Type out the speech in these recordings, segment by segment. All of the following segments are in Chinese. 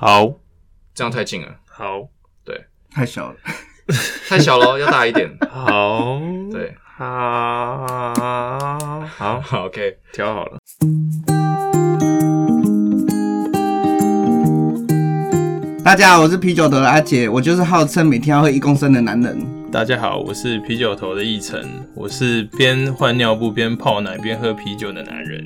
好，这样太近了，好，太小了。太小了，要大一点。好，对，好，好，好，OK，调好了。大家好，我是啤酒头的阿杰，我就是号称每天要喝一公升的男人。大家好，我是啤酒头的奕晨，我是边换尿布边泡奶边喝啤酒的男人。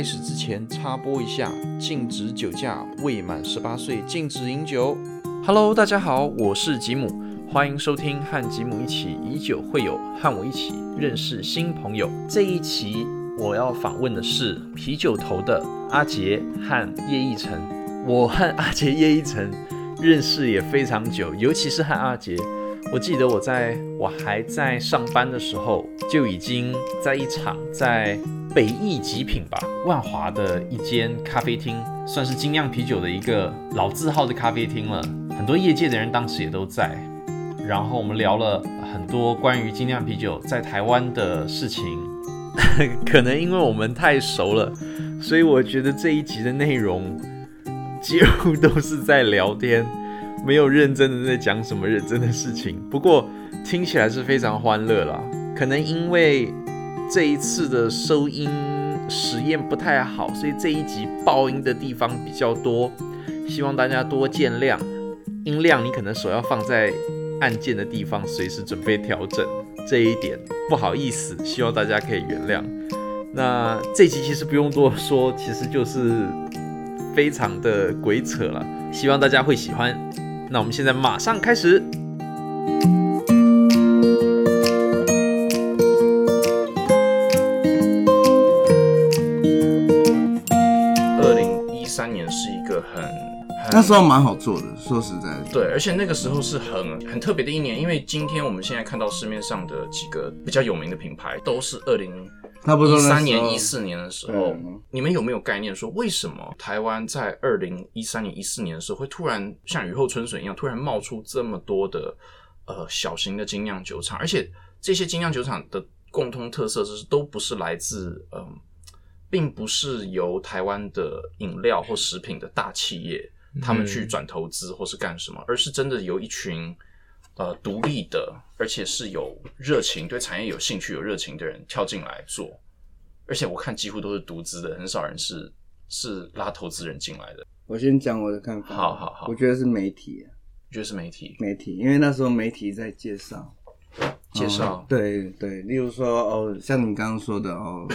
开始之前插播一下，禁止酒驾，未满十八岁禁止饮酒。Hello，大家好，我是吉姆，欢迎收听和吉姆一起以酒会友，和我一起认识新朋友。这一期我要访问的是啤酒头的阿杰和叶奕晨。我和阿杰、叶奕晨认识也非常久，尤其是和阿杰。我记得我在我还在上班的时候，就已经在一场在北艺极品吧，万华的一间咖啡厅，算是精酿啤酒的一个老字号的咖啡厅了。很多业界的人当时也都在，然后我们聊了很多关于精酿啤酒在台湾的事情。可能因为我们太熟了，所以我觉得这一集的内容几乎都是在聊天。没有认真的在讲什么认真的事情，不过听起来是非常欢乐啦。可能因为这一次的收音实验不太好，所以这一集爆音的地方比较多，希望大家多见谅。音量你可能手要放在按键的地方，随时准备调整。这一点不好意思，希望大家可以原谅。那这集其实不用多说，其实就是非常的鬼扯了，希望大家会喜欢。那我们现在马上开始。那时候蛮好做的，说实在的。对，而且那个时候是很很特别的一年，因为今天我们现在看到市面上的几个比较有名的品牌，都是二零一差不多那时候。三年、一四年的时候。嗯，你们有没有概念说，为什么台湾在二零一三年、一四年的时候，会突然像雨后春笋一样，突然冒出这么多的呃小型的精酿酒厂，而且这些精酿酒厂的共通特色就是都不是来自嗯、并不是由台湾的饮料或食品的大企业他们去转投资或是干什么，而是真的由一群呃独立的，而且是有热情、对产业有兴趣、有热情的人跳进来做。而且我看几乎都是独资的，很少人是是拉投资人进来的。我先讲我的看法。好好好。我觉得是媒体，啊我觉得是媒体？媒体，因为那时候媒体在介绍，介绍。哦，对对，例如说哦，像你刚刚说的哦，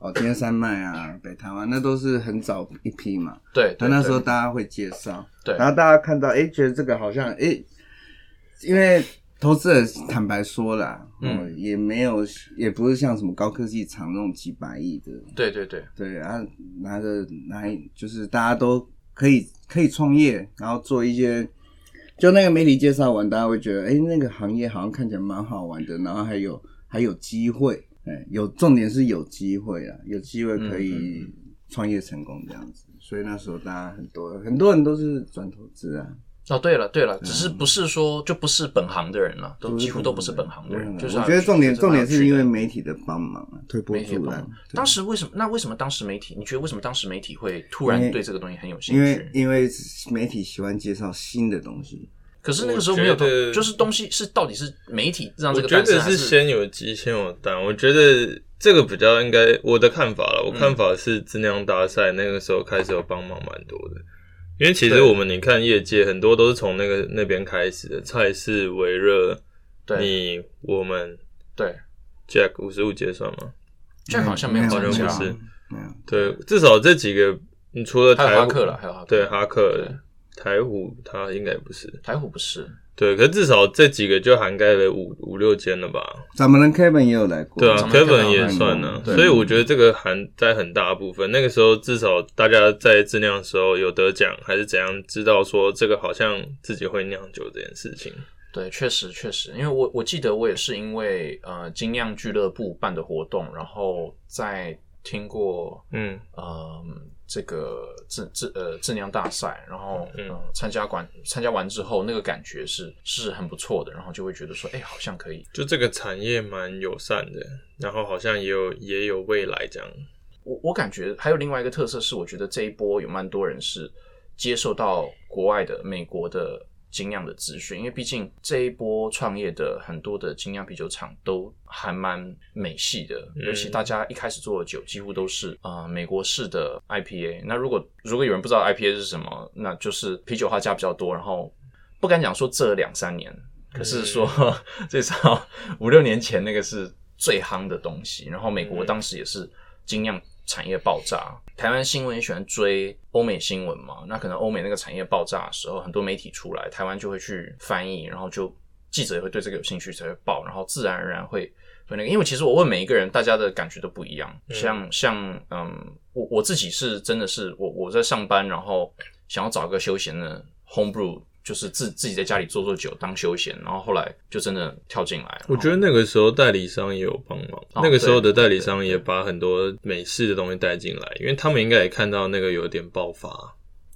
哦，天山脉啊，北台湾，那都是很早一批嘛。对，但那那时候大家会介绍，对。然后大家看到，哎，觉得这个好像，哎，因为投资人坦白说啦，嗯嗯，也没有，也不是像什么高科技厂那种几百亿的，对对对。对然后，拿着拿就是大家都可以可以创业，然后做一些，就那个媒体介绍完，大家会觉得，哎，那个行业好像看起来蛮好玩的，然后还有还有机会，哎，有重点是有机会啊，有机会可嗯以创业成功这样子，所以那时候大家很多很多人都是转投资啊，哦，对了对了，只是不是说就不是本行的人了，都几乎都不是本行的人，嗯就是我觉得重点重点是因为媒媒体的帮忙啊，推波助澜媒体帮忙。当时为什么？那为什么当时媒体？你觉得为什么当时媒体会突然对这个东西很有兴趣因为？因为媒体喜欢介绍新的东西，可是那个时候没有就是东西是到底是媒体让这个我觉诞生，还得是先有鸡先有蛋，我觉得这个比较应该我的看法了。我嗯看法是质量大赛那个时候开始有帮忙蛮多的，因为其实我们你看业界很多都是从那个那边开始的，蔡氏、维热，对。你我们对，Jack 五十五结算吗？这样好像没有好像不是。对，至少这几个，你除了还有克了，还有哈克，对哈克对、台虎，他应该不是。台虎不是，对，可是至少这几个就涵盖了五五六间了吧？咱们的 Kevin 也有来过，对啊，Kevin 也算呢、多所以我觉得这个含在很大部分。那个时候至少大家在质量的时候有得奖，还是怎样，知道说这个好像自己会酿酒这件事情。对，确实确实，因为我我记得我也是因为呃精酿俱乐部办的活动，然后在听过，嗯呃，这个质质呃质量大赛，然后嗯呃参加完参加完之后，那个感觉是是很不错的，然后就会觉得说，哎、好像可以。就这个产业蛮友善的，然后好像也有也有未来这样。我我感觉还有另外一个特色是，我觉得这一波有蛮多人是接受到国外的美国的精酿的资讯，因为毕竟这一波创业的很多的精酿啤酒厂都还蛮美系的，嗯尤其大家一开始做的酒几乎都是呃美国式的 IPA。那如果如果有人不知道 IPA 是什么，那就是啤酒花加比较多，然后不敢讲说这两三年，可是说、至少五六年前那个是最夯的东西。然后美国当时也是精酿产业爆炸，台湾新闻也喜欢追欧美新闻嘛。那可能欧美那个产业爆炸的时候，很多媒体出来，台湾就会去翻译，然后就记者也会对这个有兴趣才会报，然后自然而然会会那个。因为其实我问每一个人，大家的感觉都不一样。嗯像像嗯，我我自己是真的是我我在上班，然后想要找一个休闲的 home brew。就是自自己在家里做做酒当休闲，然后后来就真的跳进来。我觉得那个时候代理商也有帮忙，哦那个时候的代理商也把很多美式的东西带进来，因为他们应该也看到那个有点爆发，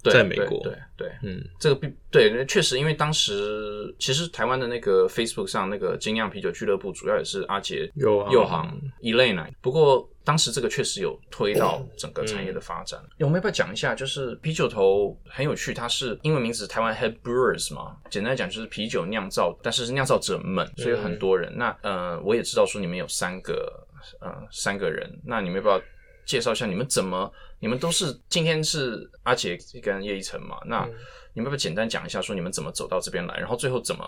在美国对对，嗯这个必对，确实，因为当时其实台湾的那个 Facebook 上那个精酿啤酒俱乐部，主要也是阿杰、有啊右航、Elena。不过当时这个确实有推到整个产业的发展。我们要不要讲一下？就是啤酒头很有趣，它是英文名字台湾 Head Brewers 嘛，简单来讲就是啤酒酿造，但是是酿造者们，所以有很多人。那呃，我也知道说你们有三个呃三个人，那你们要不要介绍一下你们怎么？你们都是今天是阿杰跟叶一成嘛？那你们要不要简单讲一下，说你们怎么走到这边来，然后最后怎么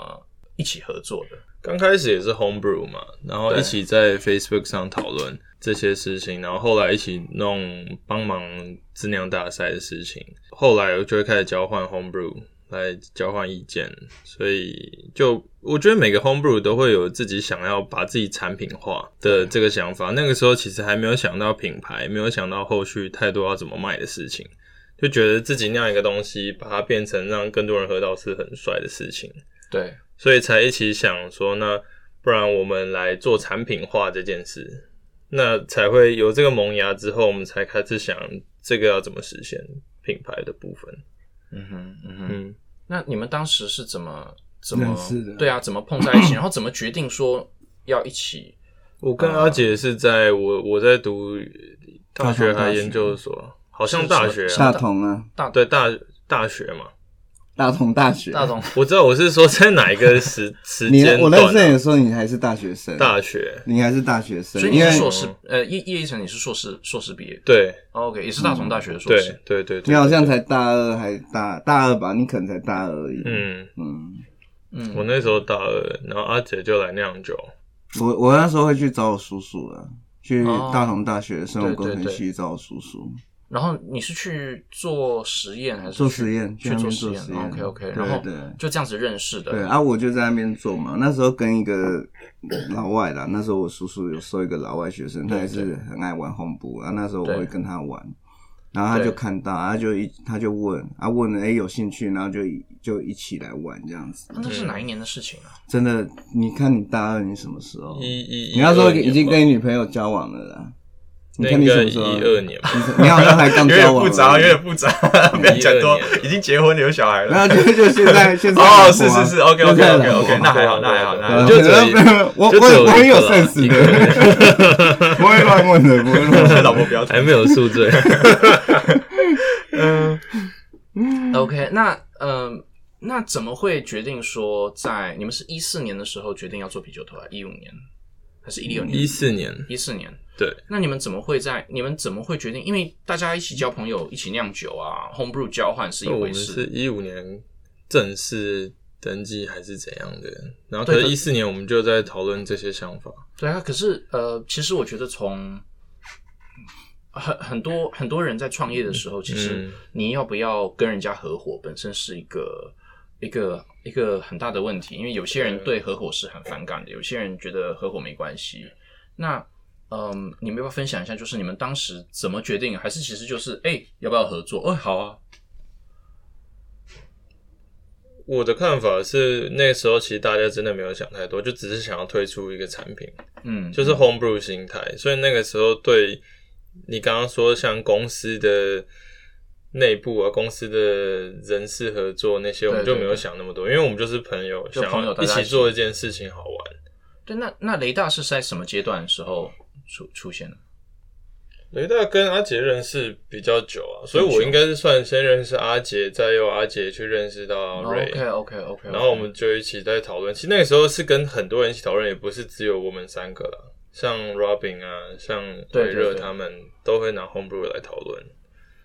一起合作的？刚开始也是 homebrew 嘛，然后一起在 Facebook 上讨论这些事情，然后后来一起弄帮忙质量大赛的事情，后来就会开始交换 homebrew 来交换意见，所以就我觉得每个 homebrew 都会有自己想要把自己产品化的这个想法。那个时候其实还没有想到品牌，没有想到后续太多要怎么卖的事情，就觉得自己酿一个东西，把它变成让更多人喝到是很帅的事情。对，所以才一起想说，那不然我们来做产品化这件事，那才会有这个萌芽之后，我们才开始想这个要怎么实现品牌的部分。嗯哼，嗯哼。嗯，那你们当时是怎么怎么的对啊，怎么碰在一起，然后怎么决定说要一起？我跟阿姐是在我我在读大学还研究所，好像大学大啊，同啊，大对大大学嘛，大同大学，大同。我知道我是说在哪一个时 时你间我认识你的时候，你还是大学生，大学，你还是大学生，所以你因为是硕士，呃，叶叶一成你是硕士硕士毕业。对。哦，OK，也是大同大学的硕对士。对对对，你好像才大二还大大二吧，你可能才大二而已。嗯，嗯，嗯，我那时候大二，然后阿姐就来酿酒。我我那时候会去找我叔叔了，去哦。大同大学生物工程系找我叔叔然后你是去做实验还是做去实验，去做实验。？OK OK，对然后对就这样子认识的。对啊，我就在那边做嘛。那时候跟一个老外啦，那时候我叔叔有收一个老外学生，他也是很爱玩红布啊。那时候我对会跟他玩，然后他就看到，他就一他就问，啊问了，哎、有兴趣，然后就就一起来玩这样子。那是哪一年的事情啊？真的，你看你大二，你什么时候？一一，你那时候已经跟你女朋友交往了啦。你那看应该一你什么时候？二年吧，你你好像还刚 有交往而已，点复杂，有点复杂，不要讲多12年，已经结婚了有小孩了。然后就就现在现在哦，是是是，OK OK OK OK，那还好，那还好，那还好。就只有一我我我很有 sense 一个的，不会乱问的，不会乱问。老婆不要还没有宿醉。嗯 OK，那嗯，那怎么会决定说在你们是一四年的时候决定要做啤酒头啊？一五年还是一六年？一四年，一四年。对，那你们怎么会在？你们怎么会决定？因为大家一起交朋友，一起酿酒啊，homebrew 交换是一我们回事。是一五年正式登记还是怎样的，然后可对可是一四年我们就在讨论这些想法。对啊，可是呃，其实我觉得从很很多很多人在创业的时候，其实嗯你要不要跟人家合伙，本身是一个一个一个很大的问题，因为有些人对合伙是很反感的，有些人觉得合伙没关系。那嗯，你们要不要分享一下，就是你们当时怎么决定？还是其实就是哎、要不要合作？哦，好啊，我的看法是，那时候其实大家真的没有想太多，就只是想要推出一个产品，嗯，就是 homebrew 心态，所以那个时候对你刚刚说像公司的内部啊，公司的人事合作那些，我们就没有想那么多，因为我们就是朋友，就想一起做一件事情好玩。对，那那雷大是在什么阶段的时候出出现了？雷大跟阿杰认识比较久啊，所以我应该是算先认识阿杰，再由阿杰去认识到瑞。OK OK OK，然后我们就一起在讨论。其实那个时候是跟很多人一起讨论，也不是只有我们三个啦。像 Robin 啊，像伟对热他们都会拿 Homebrew 来讨论。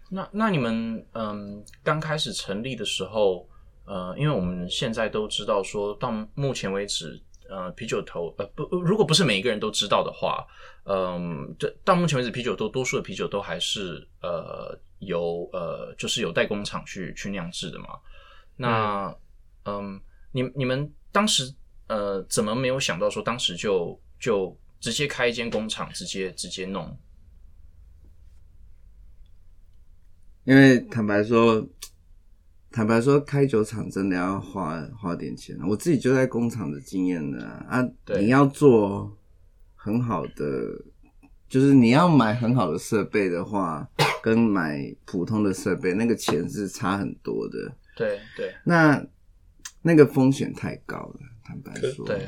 那那你们嗯刚开始成立的时候，呃，因为我们现在都知道说到目前为止，呃，啤酒头呃不，如果不是每一个人都知道的话，嗯，这到目前为止，啤酒都多数的啤酒都还是呃由呃就是有代工厂去去酿制的嘛。那嗯你你们当时呃怎么没有想到说当时就就直接开一间工厂，直接直接弄？因为坦白说，坦白说，开酒厂真的要花花点钱。我自己就在工厂的经验呢啊，对你要做很好的，就是你要买很好的设备的话，跟买普通的设备那个钱是差很多的。对对那那个风险太高了，坦白说，对。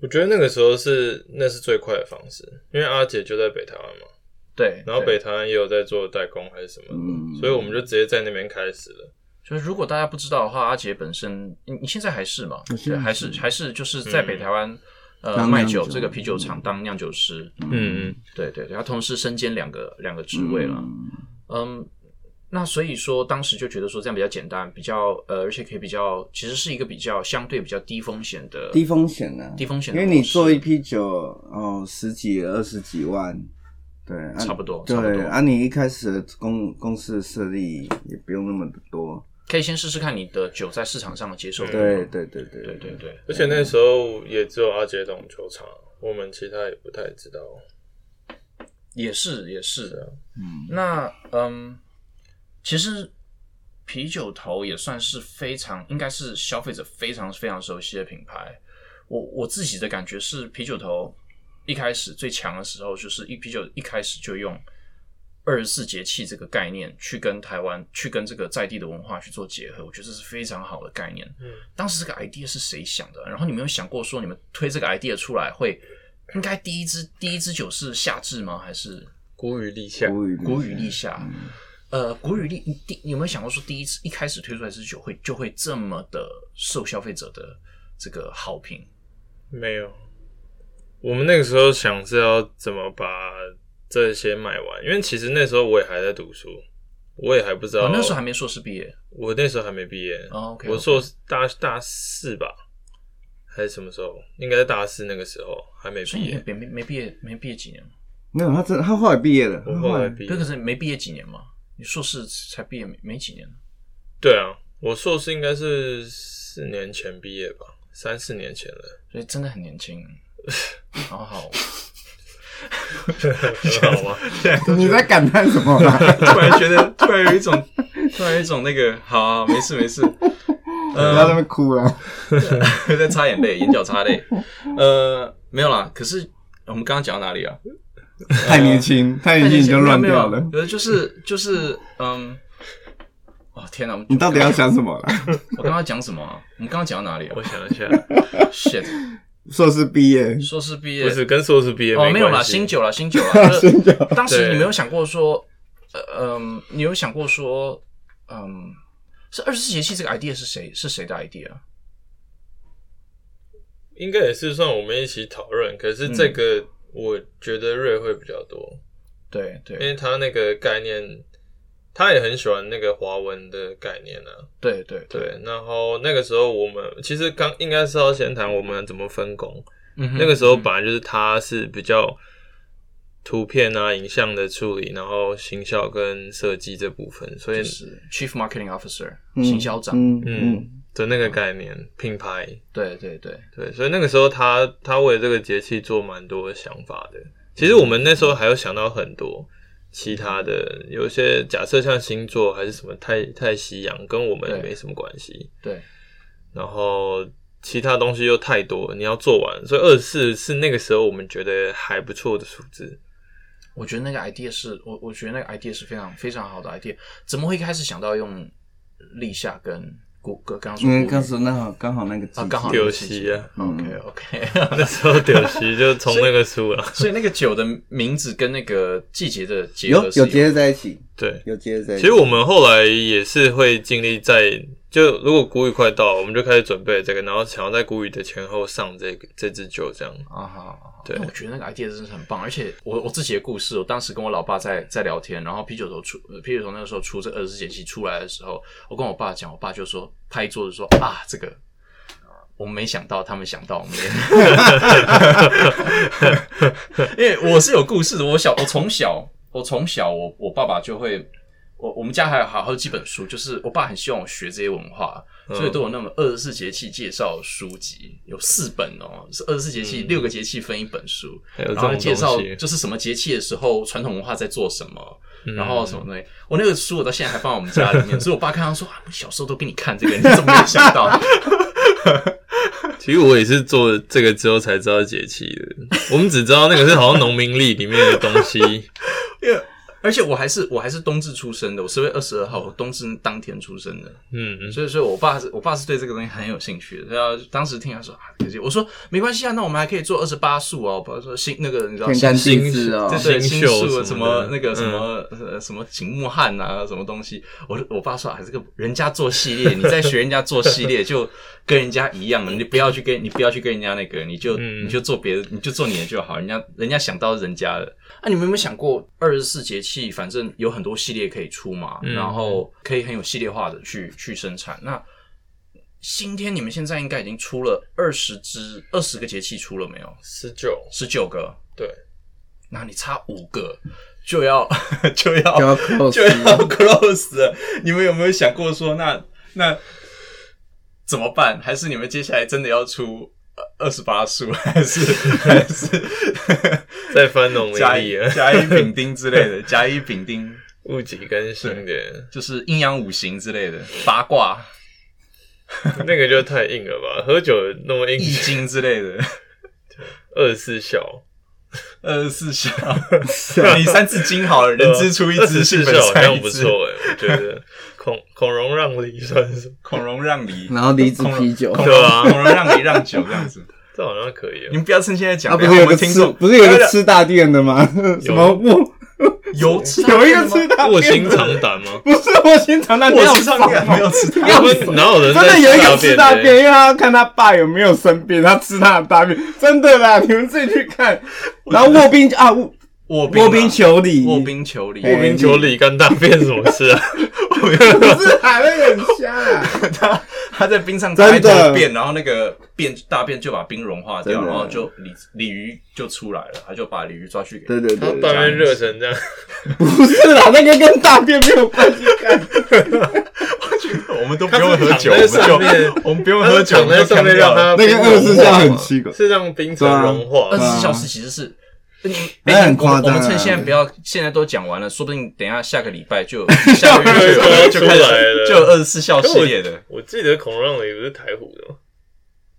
我觉得那个时候是那是最快的方式，因为阿姐就在北台湾嘛，对，然后北台湾也有在做代工还是什么的，嗯所以我们就直接在那边开始了。就是如果大家不知道的话，阿杰本身，你你现在还是吗？还是还是就是在北台湾、呃卖酒这个啤酒厂当酿酒师。嗯嗯，对对对，他同时身兼两个两个职位了。嗯嗯，那所以说当时就觉得说这样比较简单，比较呃，而且可以比较，其实是一个比较相对比较低风险的低风险啊、低风险因为你做一批酒，哦，十几、二十几万，对，啊差不多差不多对，啊，你一开始的公公司的设立也不用那么多，可以先试试看你的酒在市场上的接受度。对对对对对对对，而且那时候也只有阿杰懂球场，我们其他也不太知道。也是也是是啊，嗯，那嗯，其实啤酒头也算是非常，应该是消费者非常非常熟悉的品牌。我我自己的感觉是，啤酒头一开始最强的时候，就是一啤酒一开始就用二十四节气这个概念去跟台湾去跟这个在地的文化去做结合，我觉得这是非常好的概念。嗯，当时这个 idea 是谁想的？然后你们有想过说，你们推这个 idea 出来会应该第一支第一支酒是夏至吗？还是谷雨立夏，谷雨谷雨立夏，呃，谷雨立你第你有没有想过说，第一次一开始推出来这支酒会就会这么的受消费者的这个好评？没有。我们那个时候想是要怎么把这些买完，因为其实那时候我也还在读书，我也还不知道。哦，那时候还没硕士毕业。我那时候还没毕业。哦，OK，我硕士大大四吧，还是什么时候？应该在大四那个时候还没毕业。没没没毕业没毕业几年？没有，他真的他后来毕业了，我他后来毕业对，。可是没毕业几年嘛？你硕士才毕业没没几年？对啊，我硕士应该是四年前毕业吧，三四年前了。所以真的很年轻，好好。很好吗？你在感叹什么？突然觉得，突然有一种，突然有一种那个，好、没事没事，不要在那边哭了。在擦眼泪，眼角擦泪。呃，没有啦。可是我们刚刚讲到哪里啊？太年轻，太年轻你就乱掉了。呃，就是就是，嗯，哦天哪！你到底要讲什么了？我刚刚讲什么啊？我们刚刚讲到哪里啊我想一下，？shit，硕士毕业，硕士毕业。不是跟硕士毕业哦，没有啦，新酒啦，新酒啦。就 是新酒当时你没有想过说，呃嗯，你有想过说，嗯，是二十四节气这个 idea 是谁是谁的 idea？应该也是算我们一起讨论，可是这个我觉得瑞会比较多，对对。因为他那个概念，他也很喜欢那个华文的概念啊。对对对，对，然后那个时候我们其实刚应该是要先谈我们怎么分工。嗯那个时候本来就是他是比较图片啊、影像的处理，然后行销跟设计这部分，所以就是 Chief Marketing Officer 嗯行销长，嗯的那个概念品牌，对对对，对，所以那个时候他他为这个节气做蛮多的想法的。其实我们那时候还有想到很多其他的，有些假设像星座还是什么太太西洋，跟我们对没什么关系。对然后其他东西又太多，你要做完，所以二十四是那个时候我们觉得还不错的数字。我觉得那个 idea 是我我觉得那个 idea 是非常非常好的 idea，怎么会一开始想到用立夏跟国刚刚说因为刚说那好刚好那个季啊刚好节。丢席啊，OK OK，那时候丢席就从那个书了，所以那个酒的名字跟那个季节的结有合有有结合在一起，对。有结合在一起。其实我们后来也是会尽力在，就如果谷雨快到了，我们就开始准备这个，然后想要在谷雨的前后上这个这支酒，这样。啊哈，对我觉得那个 idea 真是很棒，而且我我自己的故事，我当时跟我老爸在在聊天，然后啤酒头出，呃啤酒头那个时候出这二十四节气出来的时候，我跟我爸讲，我爸就说拍桌子说啊，这个我们没想到，他们想到我们，因为我是有故事的，我小我从小我从小我我爸爸就会。我我们家还有好好几本书，就是我爸很希望我学这些文化，所以都有那么二十四节气介绍书籍，有四本哦，是二十四节气、六个节气分一本书，然后种介绍就是什么节气的时候传统文化在做什么，然后什么东西。我那个书我到现在还放在我们家里面，所以我爸看到说啊，我小时候都给你看这个，你怎么没有想到？其实我也是做这个之后才知道节气的，我们只知道那个是好像农民历里面的东西。因为而且我还是我还是冬至出生的，我十月二十二号，我冬至当天出生的。嗯嗯，所以，所以我爸是我爸是对这个东西很有兴趣的。然后当时听他说啊，可惜我说没关系啊，那我们还可以做二十八宿哦，比如说星那个你知道天干新地支哦对对，新新秀宿什什么那个什么、呃什么景木汉啊，什么东西。我我爸说啊，这个人家做系列，你在学人家做系列，就跟人家一样，你不要去跟你不要去跟人家那个，你就、嗯你就做别的，你就做你的就好。人家人家想到是人家的。啊，你们有没有想过，二十四节气，反正有很多系列可以出嘛，嗯然后可以很有系列化的去去生产。那今天你们现在应该已经出了二十支，二十个节气出了没有？十九，十九个，对，那你差五个就要就要就要 close 就要 close 了。你们有没有想过说，那那怎么办？还是你们接下来真的要出二十八宿，还是还是 再翻农历甲乙丙丁之类的？甲乙丙丁戊己庚辛的，就是阴阳五行之类的，八卦、那个就太硬了吧？喝酒那么硬易，经之类的。二十四孝，二十四孝，你三字经好了，人之初一枝，二十四性好像善一。不错哎，我觉得。孔孔融让梨算是，孔融让梨，然后梨子孔啤酒。孔对啊。融孔融让梨让酒这样子。这好像可以你啊。们不要趁现在讲，啊，不是有个吃我们听众不是有个吃大便的吗？什么？卧有吃有一个吃大卧便的，薪尝胆吗？不是卧薪尝胆，没有上面没有吃到，他们 哪有人真的有一个吃大便，因为他要看他爸有没有生病，他吃他的大便，真的啦，你们自己去看。然后卧冰啊，卧卧卧冰求鲤，卧冰求鲤，哎卧冰求鲤跟大便什么事啊？不是海那个很瞎。啊，他他在冰上打一真的坨便，然后那个便大便就把冰融化掉，然后就鲤鲤鱼就出来了，他就把鲤鱼抓去给对对他对，大便热成这样，不是啦，那个跟大便没有关系，我觉得我们都不用喝酒，我们就我们不用喝酒，躺在上面让它那个二十四孝很奇怪，是让冰层融化。二。十嗯四小时其实是。哎很夸张啊我们趁现在不要，现在都讲完了，说不定等一下下个礼拜就下个月就 开始就有二十四孝系列的。我记得孔融让梨不是台虎的吗？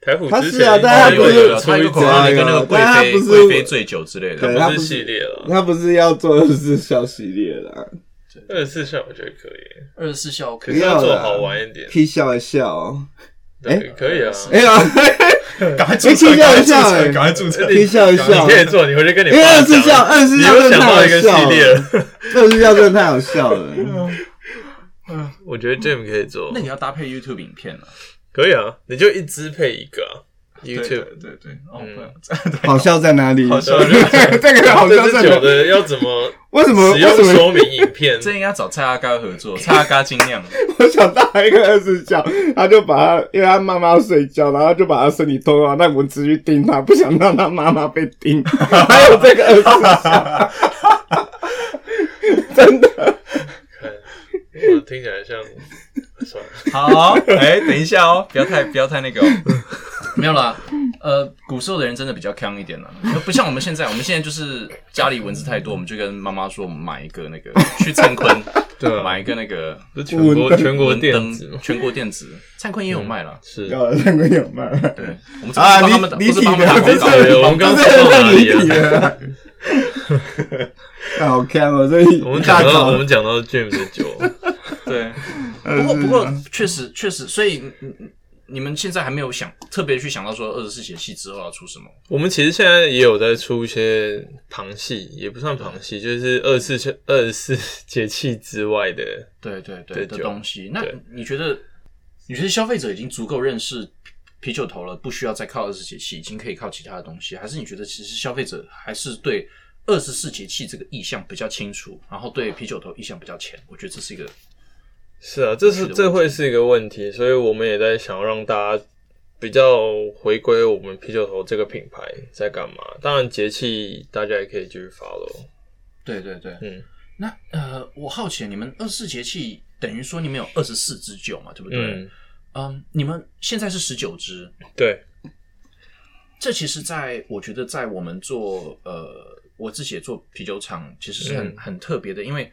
台虎他之前是啊但他有不是有有，他有可能跟那个贵妃但他不是贵妃醉酒之类的。不是对他不是系列了。他不是要做二十四孝系列的，二十四孝我觉得可以，二十四孝可可是要做好玩一点。可以笑一笑，对，可以啊。哎呀，赶快注册，可以笑一赶快注册，赶快注册可。以笑一笑你，可以做，你回去跟你因为爸二十四孝，讲。二十四你又孝真的太想到一个好笑系列了，了，二十笑真的太好笑了。嗯我觉得 Jam 可以做那，你要搭配 YouTube 影片啊可以啊，你就一支配一个，YouTube。对对，哦，嗯 好笑在哪里？好笑 这个好笑在哪里？的要怎么为什么？使用？说明影片？这应该找蔡阿嘎合作，蔡阿嘎精酿。我想到一个二十小，他就把他，因为他妈妈要睡觉，然后就把他身体脱光，让蚊子去叮他，不想让他妈妈被叮。还有这个二十小，真的。我听起来像，算了，好，哎，等一下哦，不要太不要太那个哦。没有啦，呃，古古时候的人真的比较强一点了、不像我们现在，我们现在就是家里蚊子太多，我们就跟妈妈说，我们买一个那个 去灿坤，对啊。买一个那个是全国蚊全国灯电子？全国电子，灿坤也有卖了。是。搞了三个有卖。对，我们这啊，不是帮他们打，你你不是帮他们打体的，广我们刚刚说到哪里啊 好看哦，这一我们讲到我们讲到 James 的酒，对，呃不过不过是。确实确实，所以你们现在还没有想特别去想到说二十四节气之后要出什么？我们其实现在也有在出一些旁系，也不算旁系，就是二十四二十四节气之外的。对对对的东西。那你觉得你觉得消费者已经足够认识啤酒头了，不需要再靠二十四节气，已经可以靠其他的东西？还是你觉得其实消费者还是对二十四节气这个意向比较清楚，然后对啤酒头意向比较浅？我觉得这是一个是啊，这是这会是一个问题，所以我们也在想要让大家比较回归我们啤酒头这个品牌在干嘛。当然节气大家也可以继续 follow。对对对。嗯，那呃，我好奇你们二十四节气等于说你们有二十四支酒嘛，对不对？嗯，嗯，你们现在是十九支，对，这其实在我觉得在我们做呃，我自己也做啤酒厂，其实是很、嗯很特别的，因为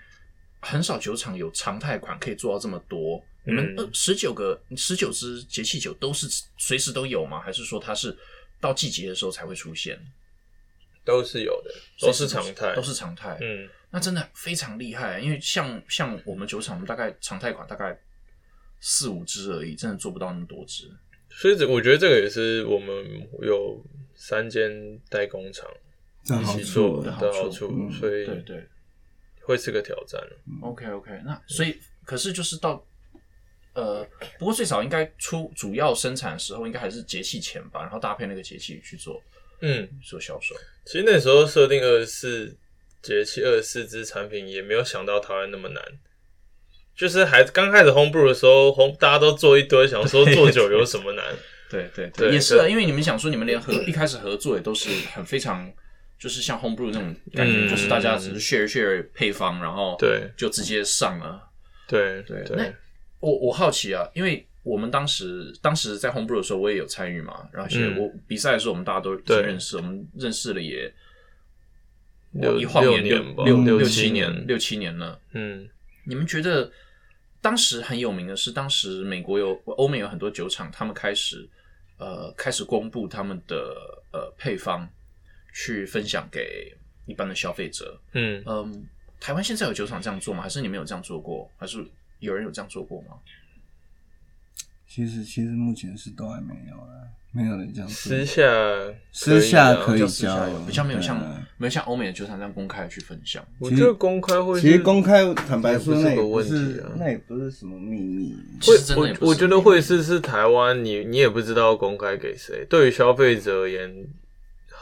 很少酒厂有常态款可以做到这么多。你们嗯呃十九个十九支节气酒都是随时都有吗？还是说它是到季节的时候才会出现？都是有的，都是常态，都是常态。嗯，那真的非常厉害，因为像像我们酒厂，我们大概常态款大概四五支而已，真的做不到那么多支。所以这我觉得这个也是我们有三间代工厂一起做的好处好处，嗯所以对对会是个挑战。，OK OK，那所以可是就是到呃，不过最少应该出主要生产的时候，应该还是节气前吧，然后搭配那个节气去做嗯，做销售。其实那时候设定二十四节气二十四支产品，也没有想到台湾那么难。就是还刚开始 homebrew 的时候，home 大家都做一堆，想说做酒有什么难？对对对也是啊，因为你们想说你们连合一开始合作也都是很非常。就是像 homebrew 那种感觉，嗯就是大家只是 share share 配方，然后对。就直接上了。对对。对。那我我好奇啊，因为我们当时当时在 homebrew 的时候，我也有参与嘛，然后而且嗯。我比赛的时候，我们大家都已经认识，我们认识了也六一晃眼六六七年六七年了。嗯。你们觉得当时很有名的是，当时美国有欧美有很多酒厂，他们开始呃开始公布他们的呃配方，去分享给一般的消费者。嗯，嗯，台湾现在有酒厂这样做吗？还是你们有这样做过？还是有人有这样做过吗？其实其实目前是都还没有啦，没有人这样做私下私下可以私下交流有比较没有像对没有像欧美的酒厂这样公开地去分享。我觉得公开会，其实公开坦白说，那也不是个问题啊那也不是什么秘密。会我我觉得会是是台湾，你你也不知道公开给谁。对于消费者而言，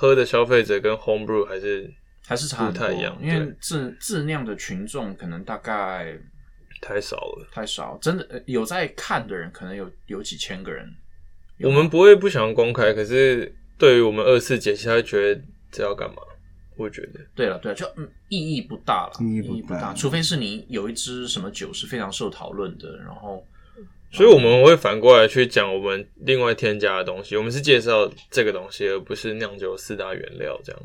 喝的消费者跟 homebrew 还是还是差不太一样因为对自自酿的群众可能大概太少了。太少，真的呃有在看的人可能有有几千个人。我们不会不想公开，可是对于我们二次解析，他会觉得这要干嘛？我觉得，对了对了，就嗯意义不大了，意意义不大大，除非是你有一支什么酒是非常受讨论的，然后所以我们会反过来去讲我们另外添加的东西。我们是介绍这个东西，而不是酿酒四大原料这样。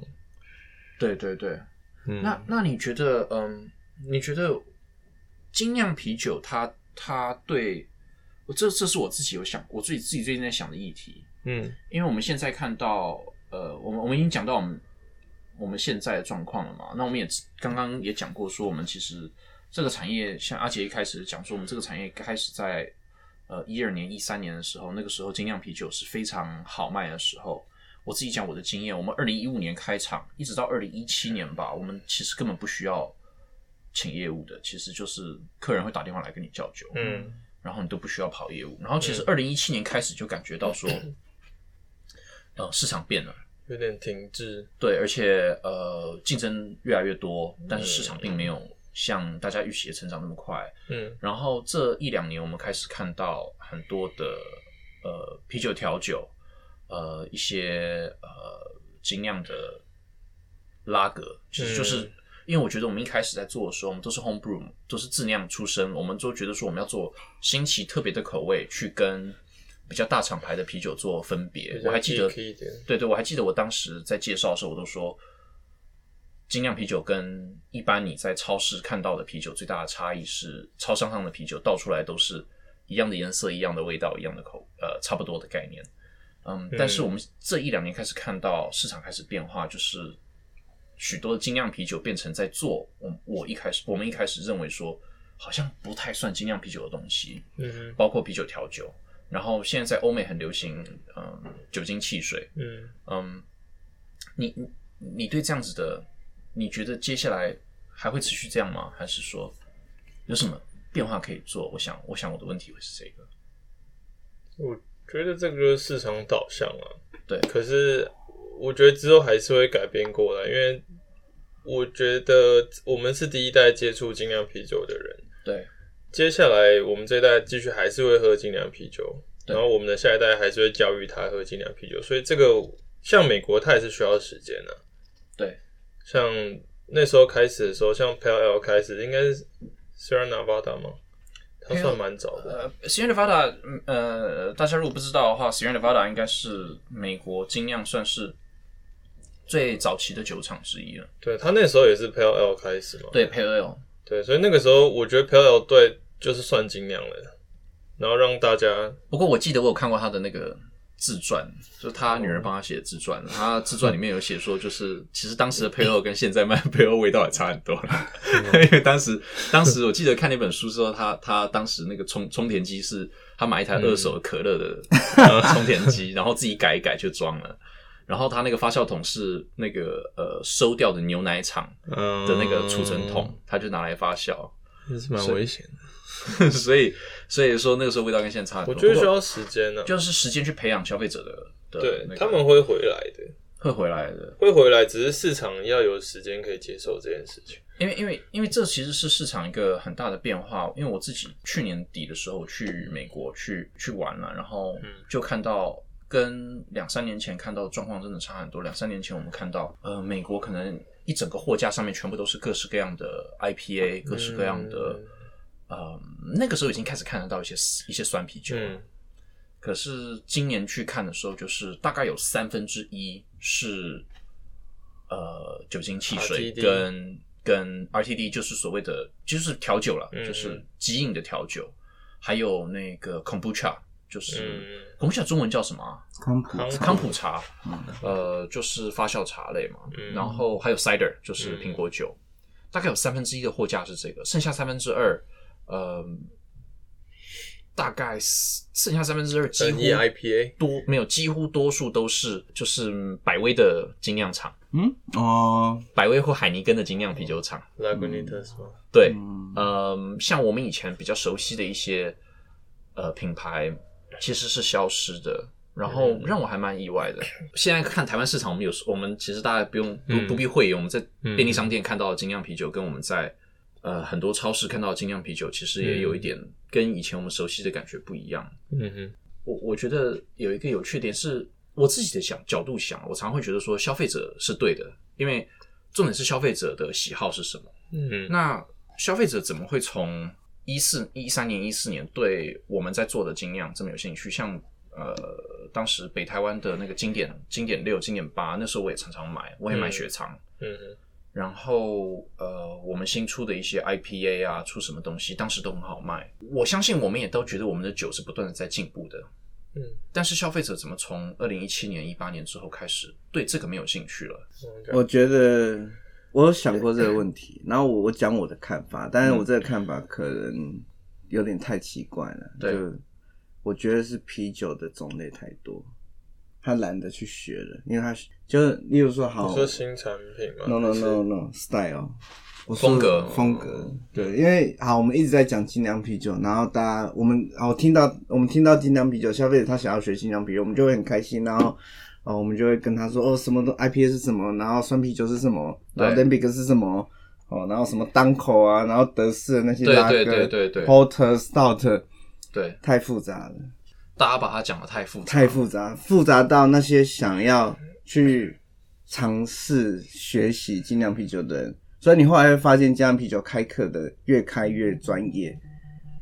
对对对，嗯，那那你觉得，嗯，你觉得精酿啤酒它它对我这这是我自己有想，我自己自己最近在想的议题，嗯。因为我们现在看到，呃，我们我们已经讲到我们我们现在的状况了嘛，那我们也刚刚也讲过，说我们其实这个产业，像阿杰一开始讲说，我们这个产业开始在呃一二年、一三年的时候，那个时候精酿啤酒是非常好卖的时候。我自己讲我的经验，我们二零一五年开厂，一直到二零一七年吧，我们其实根本不需要请业务的，其实就是客人会打电话来跟你叫酒，嗯然后你都不需要跑业务。然后其实二零一七年开始就感觉到说，呃，市场变了，有点停滞。对，而且呃，竞争越来越多，但是市场并没有像大家预期的成长那么快。嗯然后这一两年，我们开始看到很多的呃啤酒调酒，呃一些呃精酿的拉格，其实就是、嗯因为我觉得我们一开始在做的时候，我们都是 home brew，都是自酿出身，我们都觉得说我们要做新奇特别的口味，去跟比较大厂牌的啤酒做分别。我还记得，对对，我还记得我当时在介绍的时候，我都说，精酿啤酒跟一般你在超市看到的啤酒最大的差异是，超商上的啤酒倒出来都是一样的颜色、一样的味道、一样的口，呃，差不多的概念。嗯，但是我们这一两年开始看到市场开始变化，就是许多的精酿啤酒变成在做我我一开始我们一开始认为说好像不太算精酿啤酒的东西，嗯，包括啤酒调酒。然后现在在欧美很流行，嗯，酒精汽水，嗯，嗯，你你你对这样子的，你觉得接下来还会持续这样吗？还是说有什么变化可以做？我想，我想我的问题会是这个。我觉得这个就是市场导向啊。对可是我觉得之后还是会改变过来，因为我觉得我们是第一代接触精酿啤酒的人，对接下来我们这一代继续还是会喝精酿啤酒，然后我们的下一代还是会教育他喝精酿啤酒，所以这个像美国，它也是需要时间的、对像那时候开始的时候，像 Pale L 开始，应该是 Sierra Nevada 吗？它算蛮早的。呃 s i e r r Nevada，嗯呃，大家如果不知道的话 s i e r r Nevada 应该是美国精酿算是最早期的酒厂之一了。对，它那时候也是 Pale L 开始嘛。对 Pale Ale，对，所以那个时候我觉得 Pale L 对就是算精酿了，然后让大家不过我记得我有看过他的那个自传，就是他女儿帮他写的自传。他自传里面有写说，就是其实当时的配肉跟现在卖的配肉味道也差很多了。因为当时，当时我记得看那本书之后，他他当时那个充充填机是他买一台二手的可乐的、呃充填机，然后自己改一改就装了。然后他那个发酵桶是那个呃收掉的牛奶厂嗯的那个储存桶，他就拿来发酵。也是蛮危险的。所以所以说那个时候味道跟现在差很多。我觉得需要时间呢、就是时间去培养消费者的的对那，个他们会回来的，会回来的，会回来，只是市场要有时间可以接受这件事情。因为因为因为这其实是市场一个很大的变化。因为我自己去年底的时候去美国去去玩了，然后就看到跟两三年前看到的状况真的差很多。两三年前我们看到，呃，美国可能一整个货架上面全部都是各式各样的 IPA，各式各样的，呃，那个时候已经开始看得到一些一些酸啤酒了。嗯，可是今年去看的时候，就是大概有三分之一是呃酒精汽水跟跟 RTD，就是所谓的就是调酒了，嗯就是即饮的调酒，还有那个 kombucha，就是、嗯。kombucha 中文叫什么啊？康普康康普茶，呃，就是发酵茶类嘛。嗯。然后还有 cider，就是苹果酒，大概有三分之一的货架是这个，剩下三分之二，呃，大概是剩下三分之二几乎 IPA，多没有，几乎多数都是就是百威的精酿厂，嗯哦，百威或海尼根的精酿啤酒厂。Lagunitas 吗？对，嗯呃，像我们以前比较熟悉的一些呃品牌，其实是消失的。然后让我还蛮意外的。现在看台湾市场，我们有时我们其实大家不用不嗯不必讳言，我们在嗯便利商店看到的精酿啤酒，跟我们在呃很多超市看到精酿啤酒，其实也有一点跟以前我们熟悉的感觉不一样。嗯哼，我我觉得有一个有趣点是，我自己的想角度想，我常会觉得说消费者是对的，因为重点是消费者的喜好是什么。嗯那消费者怎么会从一四一三年、一四年对我们在做的精酿这么有兴趣？像呃，当时北台湾的那个经典经典六、经典八，那时候我也常常买，我也买雪藏。嗯哼，然后呃，我们新出的一些 IPA 啊，出什么东西，当时都很好卖。我相信我们也都觉得我们的酒是不断的在进步的。嗯，但是消费者怎么从二零一七年、一八年之后开始对这个没有兴趣了？我觉得我有想过这个问题，然后我我讲我的看法，但是我这个看法可能有点太奇怪了。对就我觉得是啤酒的种类太多，他懒得去学了，因为他就是例如说好你说新产品吗？No no no no style，我说风格。风格对，因为好，我们一直在讲精酿啤酒，然后大家我们好听到我们听到精酿啤酒，消费者他想要学精酿啤酒，我们就会很开心，然后哦，我们就会跟他说哦，什么都 IPA 是什么，然后酸啤酒是什么，然后对。Lambic 是什么，哦，然后什么单口啊，然后德式的那些拉格，对对对对。对 Porter Stout 对，太复杂了。大家把它讲的太复杂，太复杂，复杂到那些想要去尝试学习精酿啤酒的人，所以你后来会发现精酿啤酒开课的越开越专业，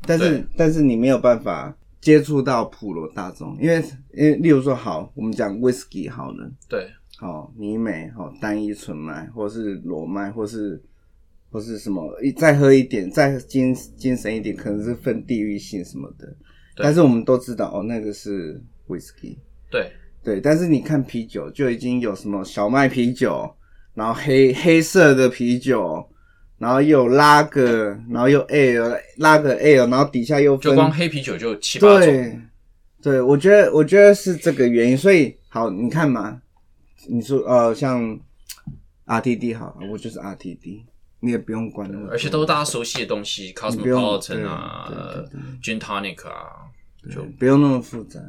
但是但是你没有办法接触到普罗大众，因为因为例如说好，我们讲 whisky 好了，对，好尼美好单一纯麦，或是裸麦，或是或是什么，一再喝一点，再精精神一点，可能是分地域性什么的。但是我们都知道哦，那个是 whisky，对，对。但是你看啤酒，就已经有什么小麦啤酒，然后黑黑色的啤酒，然后又有拉格，然后又 ale 拉格 ale，然后底下又分就光黑啤酒就七八种，对，对，我觉得我觉得是这个原因，所以好，你看嘛，你说呃，像 RTD 好，我就是 RTD，你也不用管那么多，而且都是大家熟悉的东西你不用，Cosmopolitan 啊对对对，Gin Tonic 啊，就不用那么复杂，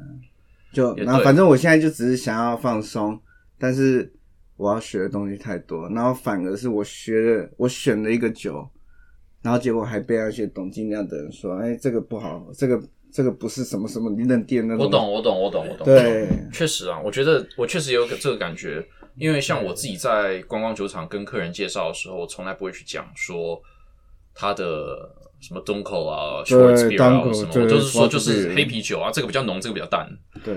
就然后反正我现在就只是想要放松，但是我要学的东西太多，然后反而是我学了，我选了一个酒，然后结果还被那些懂尽量的人说，哎，这个不好，这个这个不是什么什么零等店那种，我懂，我懂，我懂，我懂。对，确实啊，我觉得我确实有个这个感觉，因为像我自己在观光酒厂跟客人介绍的时候，我从来不会去讲说它的什么 Dunkel 啊、对 Short Beer 啊什么，我都是说就是黑啤酒啊，这个比较浓，这个比较淡。对，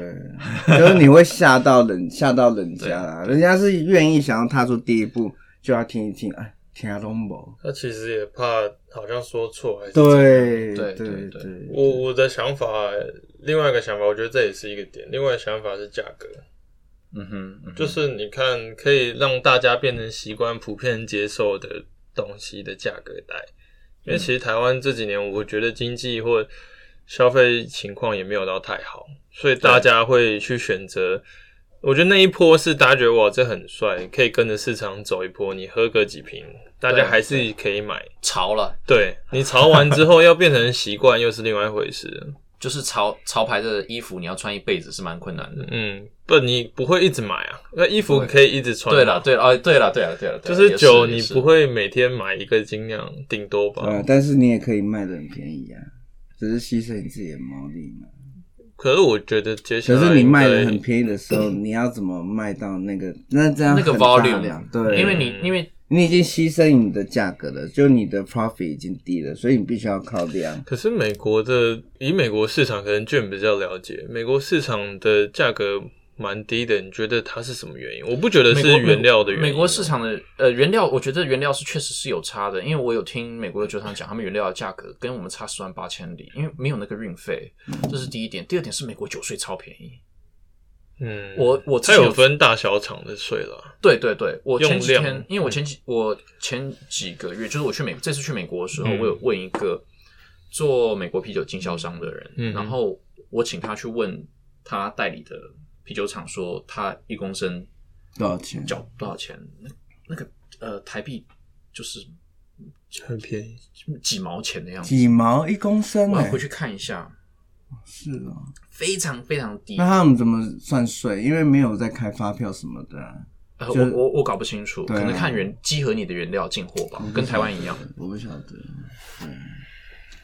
就是你会吓到人，吓到人家啦。人家是愿意想要踏出第一步，就要听一听，哎，听下东不？他其实也怕好像说错还是对对对对，我我的想法，另外一个想法，我觉得这也是一个点。另外一个想法是价格，嗯哼，嗯哼就是你看可以让大家变成习惯、普遍接受的东西的价格带。因为其实台湾这几年，我觉得经济或消费情况也没有到太好，所以大家会去选择。我觉得那一波是大家觉得哇，这很帅，可以跟着市场走一波。你喝个几瓶，大家还是可以买。潮了，对你潮完之后要变成习惯，又是另外一回事了。就是潮潮牌的衣服，你要穿一辈子是蛮困难的。嗯，不，你不会一直买啊，那衣服可以一直穿。对了，，对了，哦，对了，对了，对了，就是酒，你不会每天买一个精酿，顶多吧。对啊，但是你也可以卖的很便宜啊，只是牺牲你自己的毛利嘛。可是我觉得接下来可是你卖的很便宜的时候，你要怎么卖到那个？那这样那个 volume，量对，因为你因为你已经牺牲你的价格了，就你的 profit 已经低了，所以你必须要靠量。可是美国的以美国市场，可能卷比较了解，美国市场的价格蛮低的，你觉得它是什么原因？我不觉得是原料的原因。美国市场的呃原料，我觉得原料是确实是有差的，因为我有听美国的酒厂讲，他们原料的价格跟我们差十万八千里，因为没有那个运费，这是第一点。第二点是美国酒税超便宜，嗯，我我之它有分大小厂的税了。对对对，我前几用量，天因为我前几我前几个月，就是我去美这次去美国的时候，嗯我有问一个做美国啤酒经销商的人，嗯然后我请他去问他代理的啤酒厂说，他一公升多少钱？缴多少钱？那那个呃台币就是很便宜，几毛钱的样子。几毛一公升哎、我要回去看一下，是哦。非常非常低。那他们怎么算税？因为没有在开发票什么的啊、呃，我我我搞不清楚，啊可能看原集合你的原料进货吧，跟台湾一样。我不晓得。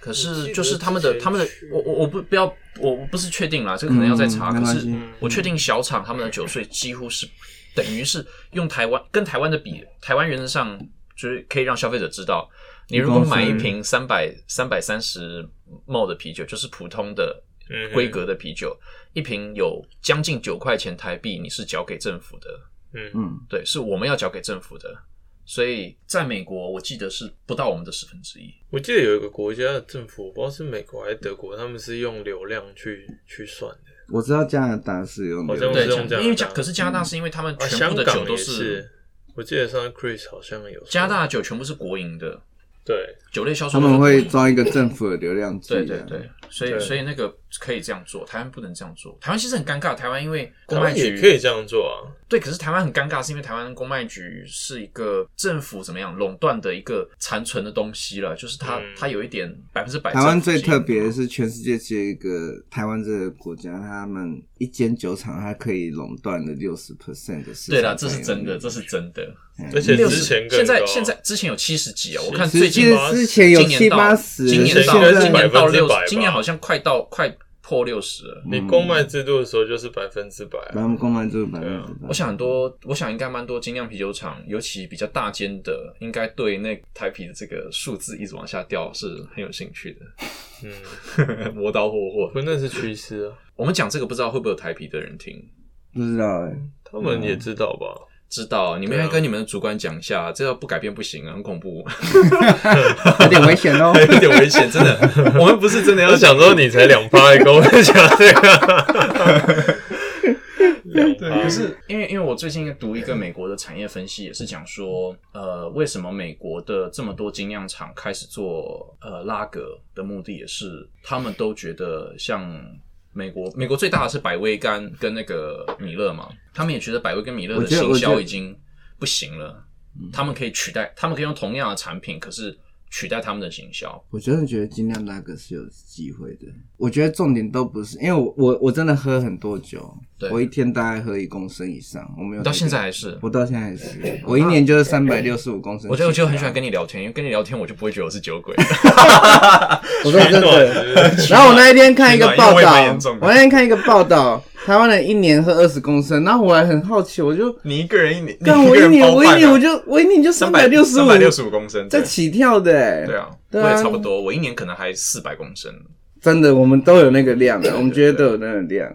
可我记得是就是他们的他们的，我我我不不要，我我不是确定啦，这个可能要再查。可是我确定小厂他们的酒税几乎是等于是用台湾跟台湾的比，台湾原则上就是可以让消费者知道，你如果买一瓶三百三百三十 ml 的啤酒，就是普通的嗯规格的啤酒，一瓶有将近九块钱台币，你是缴给政府的，嗯。嗯，对，是我们要缴给政府的。所以在美国，我记得是不到我们的十分之一。我记得有一个国家的政府，我不知道是美国还是德国，他们是用流量去去算的。我知道加拿大是用好像用这样加因为加可是加拿大是因为他们啊，全部的酒都是是，我记得上次 Chris 好像有加拿大的酒全部是国营的，对，酒类销售他们会装一个政府的流量计、啊。对对对，所以所以那个可以这样做，台湾不能这样做。台湾其实很尴尬，台湾因为公台卖局可以这样做啊。对，可是台湾很尴尬，是因为台湾公卖局是一个政府怎么样垄断的一个残存的东西了，就是它、嗯它有一点百分之百。台湾最特别的是，全世界只有一个台湾这个国家，他们一间酒厂它可以垄断了六十 percent 的市场。对啦，这是真的，这是真的。而且六十之前更现在现在之前有七十几啊，我看最近之前有七今年到八十，今年到今年到100%六吧，今年好像快到快破六十了。你公卖制度的时候就是百分之百啊，咱们公卖制度百分之百。我想很多，我想应该蛮多精酿啤酒厂，尤其比较大间的，应该对那台啤的这个数字一直往下掉是很有兴趣的。嗯，磨刀霍霍。不，那是趋势啊，我们讲这个，不知道会不会有台啤的人听？不知道哎、他们也知道吧？知道，你们要跟你们的主管讲一下，这要不改变不行啊，很恐怖，有点危险哦。有点危险，真的。我们不是真的要我想说你才两趴，还跟我讲这个，两可是因为因为我最近读一个美国的产业分析，也是讲说，呃，为什么美国的这么多精酿厂开始做呃拉格的目的，也是他们都觉得像美国美国最大的是百威干跟那个米勒嘛，他们也觉得百威跟米勒的行销已经不行了，他们可以取代，他们可以用同样的产品，可是取代他们的行销。我真的觉得精酿那个是有机会的。我觉得重点都不是，因为我我我真的喝很多酒对，我一天大概喝一公升以上，我没有到现在还是，我到现在还是，我一年就是三百六十五公升。我觉得我就很喜欢跟你聊天，因为跟你聊天我就不会觉得我是酒鬼。我说真的。然后我那一天看一个报道我那天看一个报道，台湾人一年喝二十公升，然后我还很好奇，我就你一个人一年，干我一年我一年我就我一年就三百六十五，三百六十五公升，在起跳的哎，对啊，对啊我也差不多，我一年可能还四百公升。真的我们都有那个量的，我们觉得都有那个量。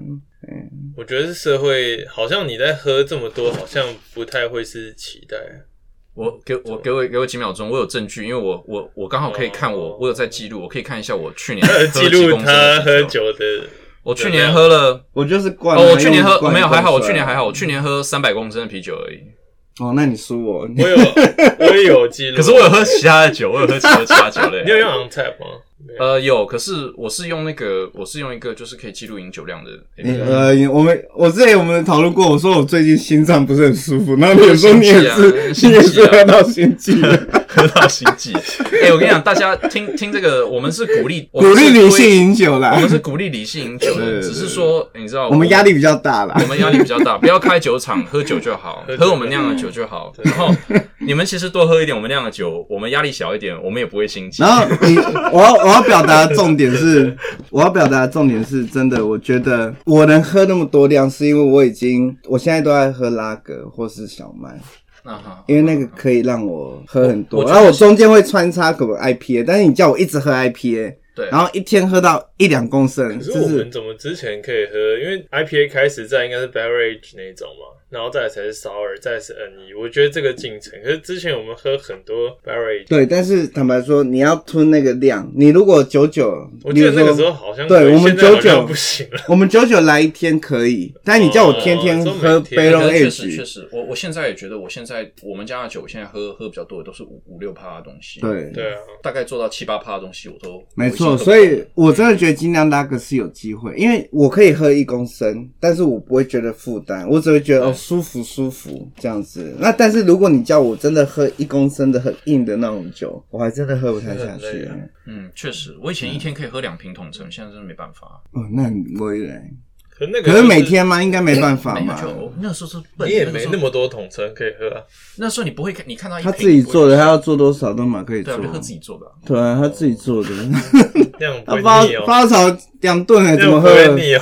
嗯我觉得是社会，好像你在喝这么多，好像不太会是期待。我给我给我给我几秒钟，我有证据，因为我我我刚好可以看我哦我有在记录，我可以看一下我去年 喝记录他喝啤酒。的，我去年喝了我就是灌哦，我去年喝没有还好，我去年还好，我去年喝三百公升的啤酒而已。哦，那你输我，我有我也有记录，可是我有喝其他的酒，我有喝其他其他酒类。你有用 on tap 吗？呃有，可是我是用那个我是用一个就是可以记录饮酒量的呃，我们我之前我们讨论过，我说我最近心脏不是很舒服，然后你也说你也是，心悸啊 你也是喝到心悸了，喝到心悸。哎、我跟你讲，大家听听这个，我们是鼓励 鼓励理性饮酒啦我们。是鼓励理性饮酒的，只是说你知道，我们压力比较大啦我，们压力比较大，不要开酒厂，喝酒就好，喝我们酿的酒就好。然后你们其实多喝一点我们酿的酒，我们压力小一点，我们也不会心悸。然后你，我要我要表达的重点是，我要表达的重点是真的，我觉得我能喝那么多量，是因为我已经，我现在都在喝拉格或是小麦，啊哈，因为那个可以让我喝很多，然后我中间会穿插可能 IPA，但是你叫我一直喝 IPA，对。然后一天喝到一两公升，可就是是我们怎么之前可以喝？因为 IPA 开始在应该是 Beverage 那种嘛，然后再来才是 Sour，再来是 NE。我觉得这个进程，可是之前我们喝很多 Beverage，对，但是坦白说，你要吞那个量，你如果九九，我记得那个时候候好像对我们可以现在好99像不行了。我们九九来一天可以，但你叫我天天喝每天 Barrel 确实确实，我我现在也觉得，我现在我们家的酒现在喝喝比较多的都是五五六趴的东西，，对对啊，大概做到七八趴的东西我都没错，所以我真的觉得精酿拉格是有机会，因为我可以喝一公升，但是我不会觉得负担，我只会觉得哦舒服舒服这样子。那但是如果你叫我真的喝一公升的很硬的那种酒，我还真的喝不太下去啊。嗯，确实，我以前一天可以喝两瓶桶称，现在真的没办法。哦，那你我也来，可是那个可是每天吗？应该没办法吧？就那时候是笨，你也没那么多桶称可以喝啊。那时候你不会看，你看到一他自己做的，他要做多少都嘛可以做就。喝自己做的啊。对啊，他自己做的，那样不他发腻哦，发炒两顿哎，那样不 怎么喝？会腻哦。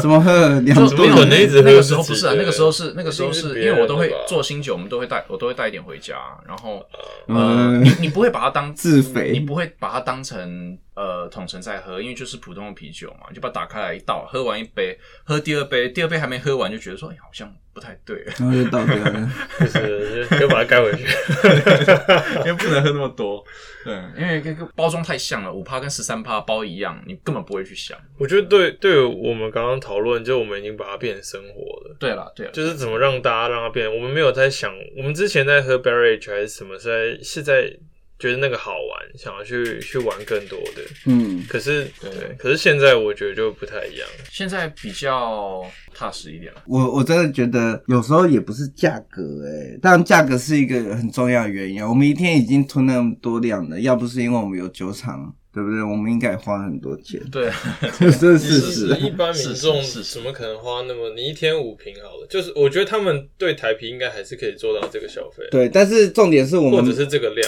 怎么喝两就怎么顿？可能一直喝那个时候不是啊，那个时候是那个时候是因为我都会做新酒，我们都会带我都会带一点回家，然后呃嗯，你你不会把它当自肥你不会把它当成呃桶陈在喝，因为就是普通的啤酒嘛，你就把它打开来一倒，喝完一杯，喝第二杯，第二杯还没喝完就觉得说，哎，好像不太对，然后就倒掉了。就是就就把它盖回去。因为不能喝那么多，对，因为这个包装太像了，五趴跟十三趴包一样，你根本不会去想。我觉得对，对我们刚刚讨论，就我们已经把它变成生活了。对了，对了，就是怎么让大家让它变，我们没有在想，我们之前在喝 Barrage 还是什么，是在是在觉得那个好玩，想要去去玩更多的。嗯，可是对，可是现在我觉得就不太一样。现在比较踏实一点了。我我真的觉得有时候也不是价格哎、当然价格是一个很重要的原因啊。我们一天已经吞那么多量了，要不是因为我们有酒厂，对不对？我们应该也花很多钱，对，这是事实。一般民众是是是怎么可能花那么？你一天五瓶好了，就是我觉得他们对台啤应该还是可以做到这个消费，对，但是重点是我们或者是这个量。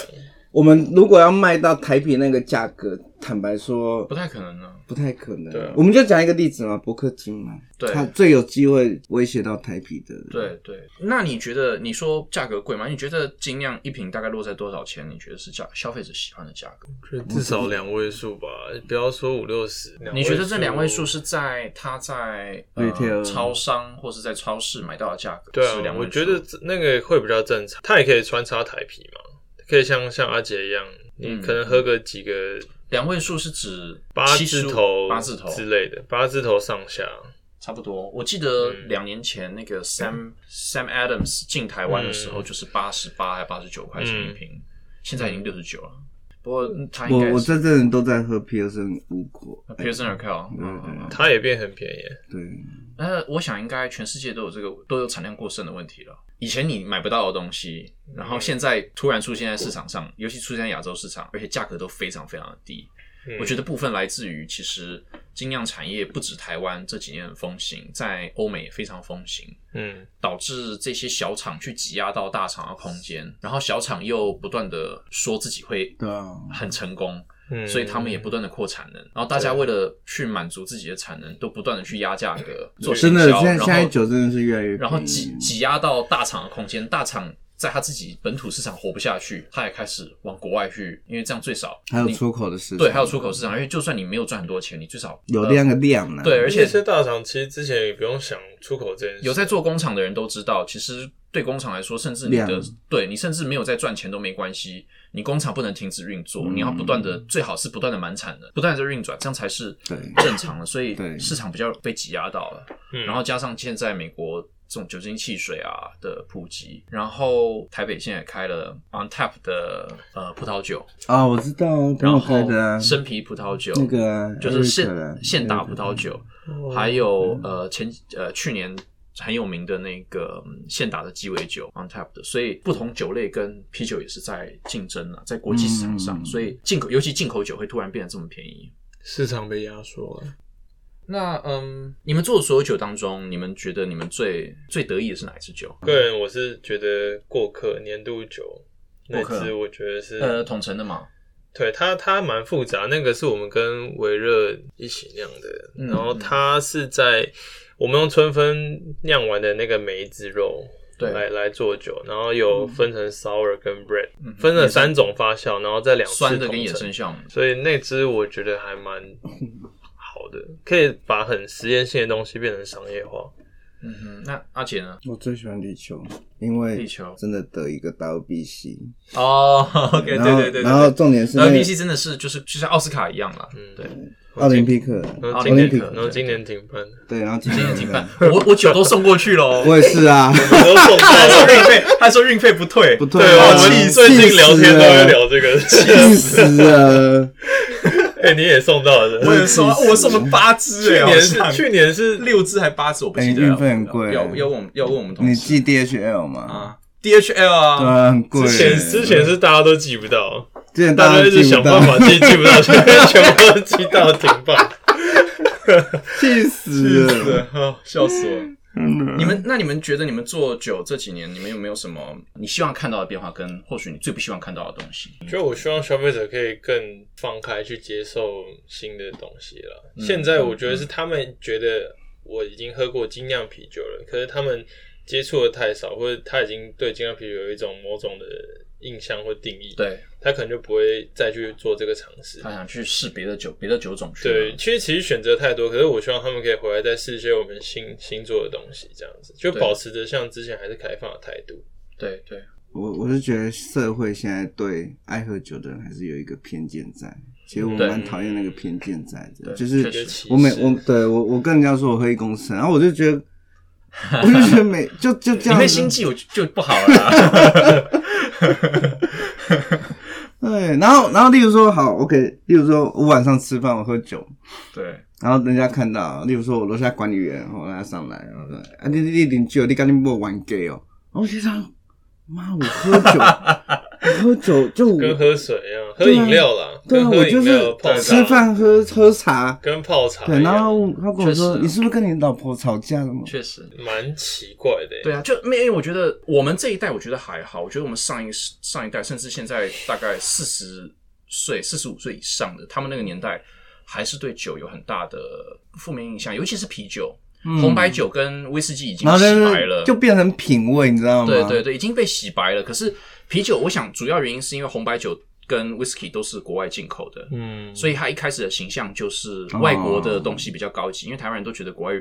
我们如果要卖到台啤那个价格，坦白说不太可能呢。不太可能。对啊我们就讲一个例子嘛，伯克金嘛，对它最有机会威胁到台啤的。对对，那你觉得你说价格贵吗？你觉得精酿一瓶大概落在多少钱？你觉得是价消费者喜欢的价格？至少两位数吧，不要说五六十。你觉得这两位数是在他在呃 Retail 超商或是在超市买到的价格？对啊是两？位数我觉得这那个会比较正常，它也可以穿插台啤嘛，可以像像阿杰一样，你嗯。可能喝个几个两位数是指八字头、八字头。之类的，八字头上下。差不多。我记得嗯。两年前那个 Sam、Sam Adams 进台湾的时候，就是八十八还八十九块钱一瓶，现在已经六十九了。不过嗯他应该是我我这阵人都在喝，Pearson r c a l 对嗯嗯嗯。它也变很便宜，对，呃，我想应该全世界都有这个都有产量过剩的问题了。以前你买不到的东西，然后现在突然出现在市场上，尤其出现在亚洲市场，而且价格都非常非常的低。嗯我觉得部分来自于其实精酿产业不止台湾这几年很风行，在欧美也非常风行。嗯，导致这些小厂去挤压到大厂的空间，然后小厂又不断的说自己会很成功，嗯。所以他们也不断的扩产能，然后大家为了去满足自己的产能，都不断的去压价格做行真的，现在现在然后酒真的是越来越然后挤挤压到大厂的空间，大厂在他自己本土市场活不下去，他也开始往国外去，因为这样最少还有出口的市场，对，还有出口市场，因为就算你没有赚很多钱，你最少呃有量的量呢，对，而而且且些大厂其实之前也不用想出口这件事，有在做工厂的人都知道，其实对工厂来说，甚至你的对你甚至没有在赚钱都没关系，你工厂不能停止运作，嗯你要不断的最好是不断的满产的，不断的运转，这样才是正常的。所以市场比较被挤压到了，嗯然后加上现在美国。这种酒精汽水啊的普及，然后台北现在也开了 On Tap 的呃葡萄酒，啊，我知道，然后生啤葡萄酒，那个啊就是现现打葡萄酒，哦还有呃前呃去年很有名的那个嗯现打的鸡尾酒 on tap 的，所以不同酒类跟啤酒也是在竞争啊，在国际市场上，嗯所以进口尤其进口酒会突然变得这么便宜。市场被压缩了。那嗯，你们做的所有酒当中，你们觉得你们最最得意的是哪一支酒？个人我是觉得过客年度酒那过客支，我觉得是呃，统称的嘛，对它，它蛮复杂。那个是我们跟维热一起酿的，嗯然后它是在我们用春分酿完的那个梅子肉对。来来做酒，然后有分成 sour 跟 bread，、嗯分了三种发酵，然后再两次酸的跟野生酵。母。所以那支我觉得还蛮好的，可以把很实验性的东西变成商业化。嗯哼，那阿杰呢？我最喜欢地球，因为地球。真的得一个 WBC，哦，OK，对对对然后重点是那那个 BC 真的是就是就像奥斯卡一样啦，嗯。对，奥林匹克，然后奥今年，林匹克。然后今年停办，对，然后今今年年停办，我我酒都送过去喽，我也是啊，我都送了。运费，他说运费不退，不退我们最近聊天都会聊这个。气死了，哎，你也送到了，我也送，我送了八支哎，去年是去年是六支还八支，我不记得了。哎运费很贵。要要问我们要问我们同事。你寄 DHL 吗？啊，DHL 对啊，对，很贵。之前之前是大家都寄不到，之前大家一直想办，法记记不到，现在全部都记到停吧，气死了。笑死我了。你们那你们觉得你们做酒这几年，你们有没有什么你希望看到的变化，跟或许你最不希望看到的东西？就我希望消费者可以更放开去接受新的东西了。现在我觉得是他们觉得我已经喝过精酿啤酒了，可是他们接触的太少，或者他已经对精酿啤酒有一种某种的印象或定义，对他可能就不会再去做这个尝试。他想去试别的酒，别的酒种去。对，，其实其实选择太多，可是我希望他们可以回来再试一些我们新新做的东西，这样子就保持着像之前还是开放的态度。对对，我我是觉得社会现在对爱喝酒的人还是有一个偏见在。其实我蛮讨厌那个偏见在的，就是我每我对我我跟人家说我喝一公升，然后我就觉得，我就觉得每就就这样子，心计我就就不好了啦。对，然后然后例如说好，OK，例如说我晚上吃饭我喝酒，对，然后人家看到，例如说我楼下管理员，然后他上来，然后说啊你你你点酒，你赶紧莫玩 gay 哦，然后我就想，妈，我喝酒，我喝酒就跟喝水一样，喝饮料啦，对啊，我就是吃饭喝喝茶，跟泡茶对，然后他跟我说：“你是不是跟你老婆吵架了吗确实，蛮奇怪的。对啊，就没因为我觉得我们这一代，我觉得还好。我觉得我们上一上一代，甚至现在大概四十岁、四十五岁以上的，他们那个年代还是对酒有很大的负面印象，尤其是啤酒、嗯红白酒跟威士忌已？”经洗白了，是就变成品味，你知道吗？对对对，已经被洗白了。可是啤酒，我想主要原因是因为红白酒跟 whisky 都是国外进口的，嗯，所以他一开始的形象就是哦。外国的东西比较高级，因为台湾人都觉得国外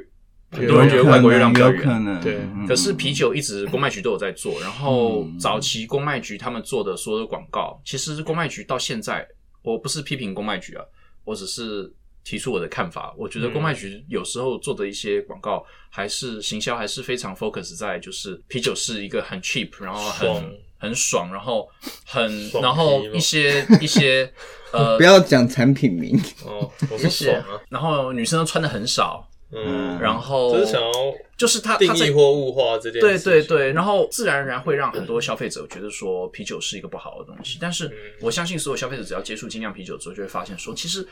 很有多人觉得外国月亮比较圆。有可能，对嗯。可是啤酒一直公卖局都有在做，然后嗯。早期公卖局他们做的所有的广告，其实公卖局到现在，我不是批评公卖局啊，我只是提出我的看法。我觉得公卖局有时候做的一些广告，还是行销还是非常 focus 在就是啤酒是一个很 cheap，然后很爽很爽，然后很然后一些 一些呃不要讲产品名，哦，我是爽啊，然后女生都穿的很少，嗯，然后就是想要就是他定义或物化这件对。对对，然后自然而然会让很多消费者觉得说啤酒是一个不好的东西，但是我相信所有消费者只要接触精酿啤酒之后，就会发现说，其实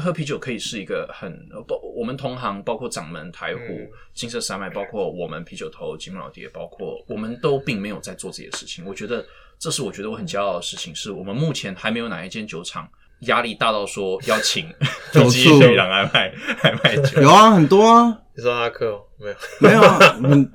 喝啤酒可以是一个很包我们同行，包括掌门、台虎嗯、金色山脉，包括我们啤酒头、吉姆老爹，包括我们都并没有在做这些事情。我觉得这是我觉得我很骄傲的事情，是我们目前还没有哪一间酒厂。压力大到说要请酒基醋旅郎来卖来卖酒，有啊，很多啊，你说阿克哦没有？没有啊，很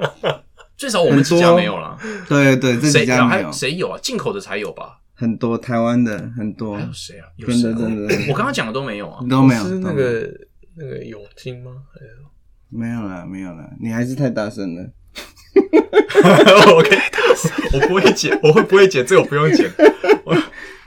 最少我们自家没有啦。对对，这谁几家没有还有，谁有啊？进口的才有吧？很多台湾的很多还，有谁啊？有真的谁啊真的我刚刚讲的都没有啊。都没有，是那都没有个那个永金吗？还有没有了，没有啦，你还是太大声了。我可以大声，我不会剪，我会不会剪？这个我不用剪。我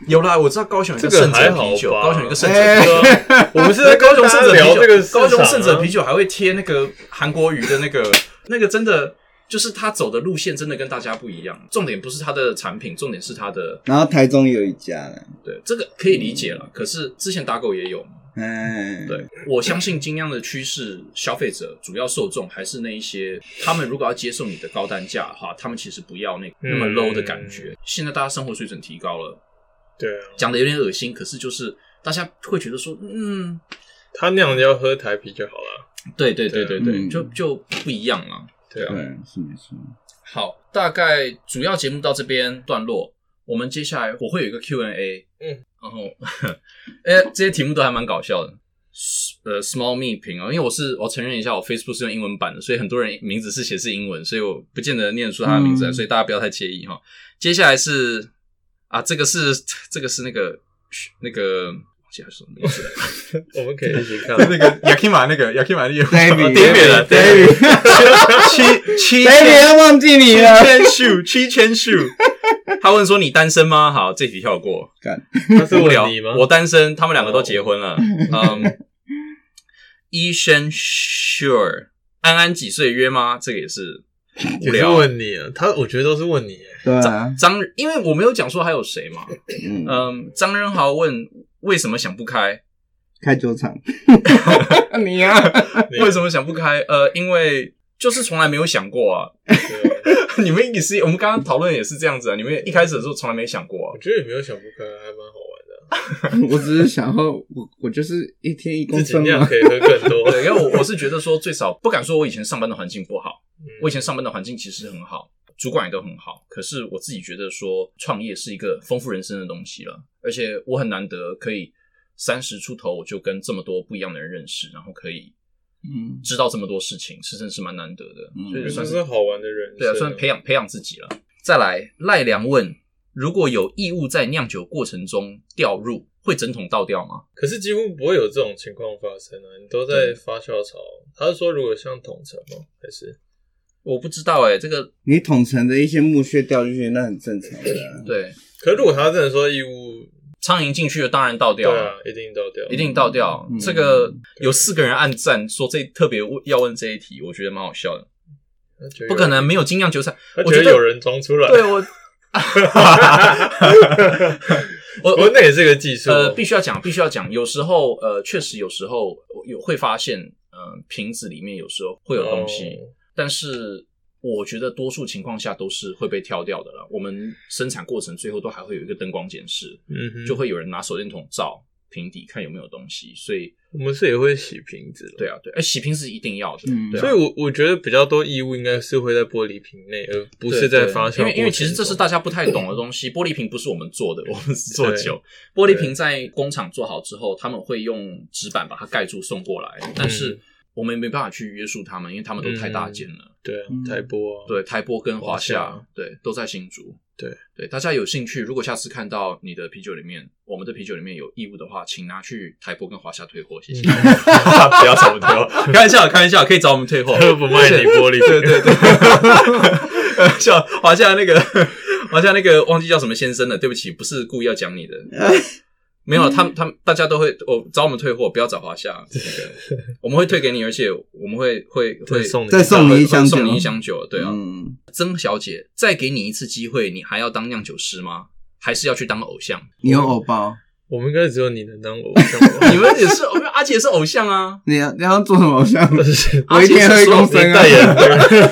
有啦，我知道高雄有一个圣者啤酒，高雄有一个圣者哎啤酒。我们是在在高雄圣者啤酒，高雄圣者啤酒，还会贴那个韩国语的那个，那个真的就是他走的路线真的跟大家不一样。重点不是他的产品，重点是他的然后台中有一家了，对这个可以理解了。可是之前打狗也有嘛。哎，对，我相信精酿的趋势，消费者主要受众还是那一些，他们如果要接受你的高单价哈，他们其实不要那那么嗯 low 的感觉。现在大家生活水准提高了，对啊，讲的有点恶心，可是就是大家会觉得说，嗯，他那样要喝台啤就好了。对对对对对，嗯就就不一样了。对啊，对，是没错。好，大概主要节目到这边段落，我们接下来我会有一个 Q&A，嗯，然后，哎，这些题目都还蛮搞笑的。呃，small me 评哦，因为我是我承认一下，我 Facebook 是用英文版的，所以很多人名字是写是英文，所以我不见得念得出他的名字来，嗯所以大家不要太介意哈。接下来是啊，这个是这个是那个那个忘记他说什么名字了，我们可以一起看。那个 Yakima 那个 Yakima 那个 David David 了 David 七七 David 忘记你七了，千数，七千数。他问说：“你单身吗？”好，这题跳过。干他是无聊问你吗？我单身，他们两个都结婚了。嗯，医生 sure，安安几岁约吗？这个也是无也是聊。问你啊，他我觉得都是问你耶。对啊，张，因为我没有讲说还有谁嘛。嗯，嗯，张仁豪问为什么想不开？开酒厂，你啊，为什么想不开？呃，因为就是从来没有想过啊。你们也是，我们刚刚讨论也是这样子啊。你们一开始的时候从来没想过啊我。觉得也没有想不开，还蛮好玩的啊。我只是想要，我我就是一天一公升嘛可，以喝更多。对，因为我我是觉得说，最少不敢说我以前上班的环境不好，嗯我以前上班的环境其实很好，主管也都很好。可是我自己觉得说，创业是一个丰富人生的东西了，而且我很难得可以三十出头我就跟这么多不一样的人认识，然后可以嗯，知道这么多事情，是真是蛮难得的，嗯所以算是好玩的人。对啊，算培养培养自己了。再来，赖良问：如果有异物在酿酒过程中掉入，会整桶倒掉吗？可是几乎不会有这种情况发生啊！你都在发酵槽。他是说如果像桶陈吗？还是我不知道哎、这个你桶层的一些木屑掉进去，那很正常的啊。对可是如果他真的说义乌，苍蝇进去了，当然倒掉了。对啊，一定倒掉，一定倒掉。嗯这个有四个人按赞说这特别问要问这一题，我觉得蛮好笑的。不可能没有精酿酒厂，我觉得有人装出来。对我，我 我那也是个技术哦。呃必须要讲，必须要讲。有时候呃，确实有时候有会发现，呃，瓶子里面有时候会有东西，哦但是我觉得多数情况下都是会被挑掉的了。我们生产过程最后都还会有一个灯光检视，嗯哼，就会有人拿手电筒照，瓶底看有没有东西，所以我们是也会洗瓶子，对啊，对，哎，洗瓶是一定要的，嗯对啊所以我我觉得比较多异物应该是会在玻璃瓶内，而不是在发酵因为因为其实这是大家不太懂的东西。玻璃瓶不是我们做的，我们是做酒。玻璃瓶在工厂做好之后，他们会用纸板把它盖住送过来，但是我们没办法去约束他们，因为他们都太大件了。对台波啊，对，台波跟华华夏夏，对，都在新竹。对对，大家有兴趣，如果下次看到你的啤酒里面，我们的啤酒里面有异物的话，请拿去台波跟华夏退货，谢谢。不要找我们退货，开玩笑，开玩笑，可以找我们退货，不卖你玻璃瓶，对对对，笑华夏那个华夏那个忘记叫什么先生了，对不起，不是故意要讲你的。没有，他们他们大家都会，我找我们退货，不要找华夏。那个我们会退给你，而且我们会会会送你再送你一箱酒送你一箱酒。对啊，嗯，曾小姐，再给你一次机会，你还要当酿酒师吗？还是要去当偶像？你有偶包，我们应该只有你能当偶像？你们也是，阿姐也是偶像啊。你要你要做什么偶像？是我一天喝一公升啊！代言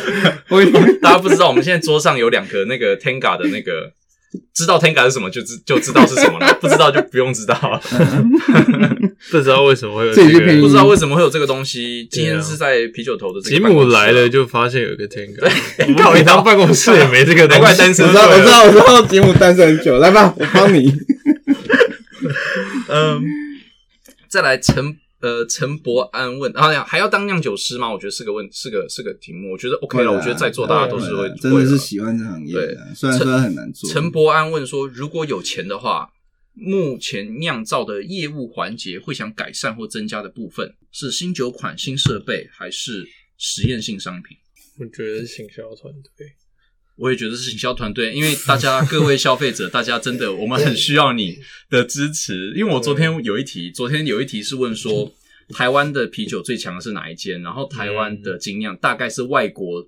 我一天大家不知道，我们现在桌上有两个那个 Tenga 的那个，知道 Tenga 是什么就知就知道是什么了，不知道就不用知道。不知道为什么会有这个。不知道为什么会有这个东西。今天是在啤酒头的这吉个办公室啊姆来了就发现有一个套们平常办公室也没这个东西，难怪单身我知道，我知道，我知道，节目单身很久，来吧，我帮你。嗯，再来陈呃陈伯安问，啊还要当酿酒师吗？我觉得是个问，是个是个题目。我觉得 OK 了，我觉得在座大家都是会，真的是喜欢这行业对，虽然说很难做。陈伯安问说，如果有钱的话，目前酿造的业务环节会想改善或增加的部分是新酒款、新设备，还是实验性商品？我觉得是行销团队。我也觉得是行销团队，因为大家各位消费者，大家真的我们很需要你的支持。因为我昨天有一题，昨天有一题是问说，台湾的啤酒最强的是哪一间？然后台湾的精酿大概是外国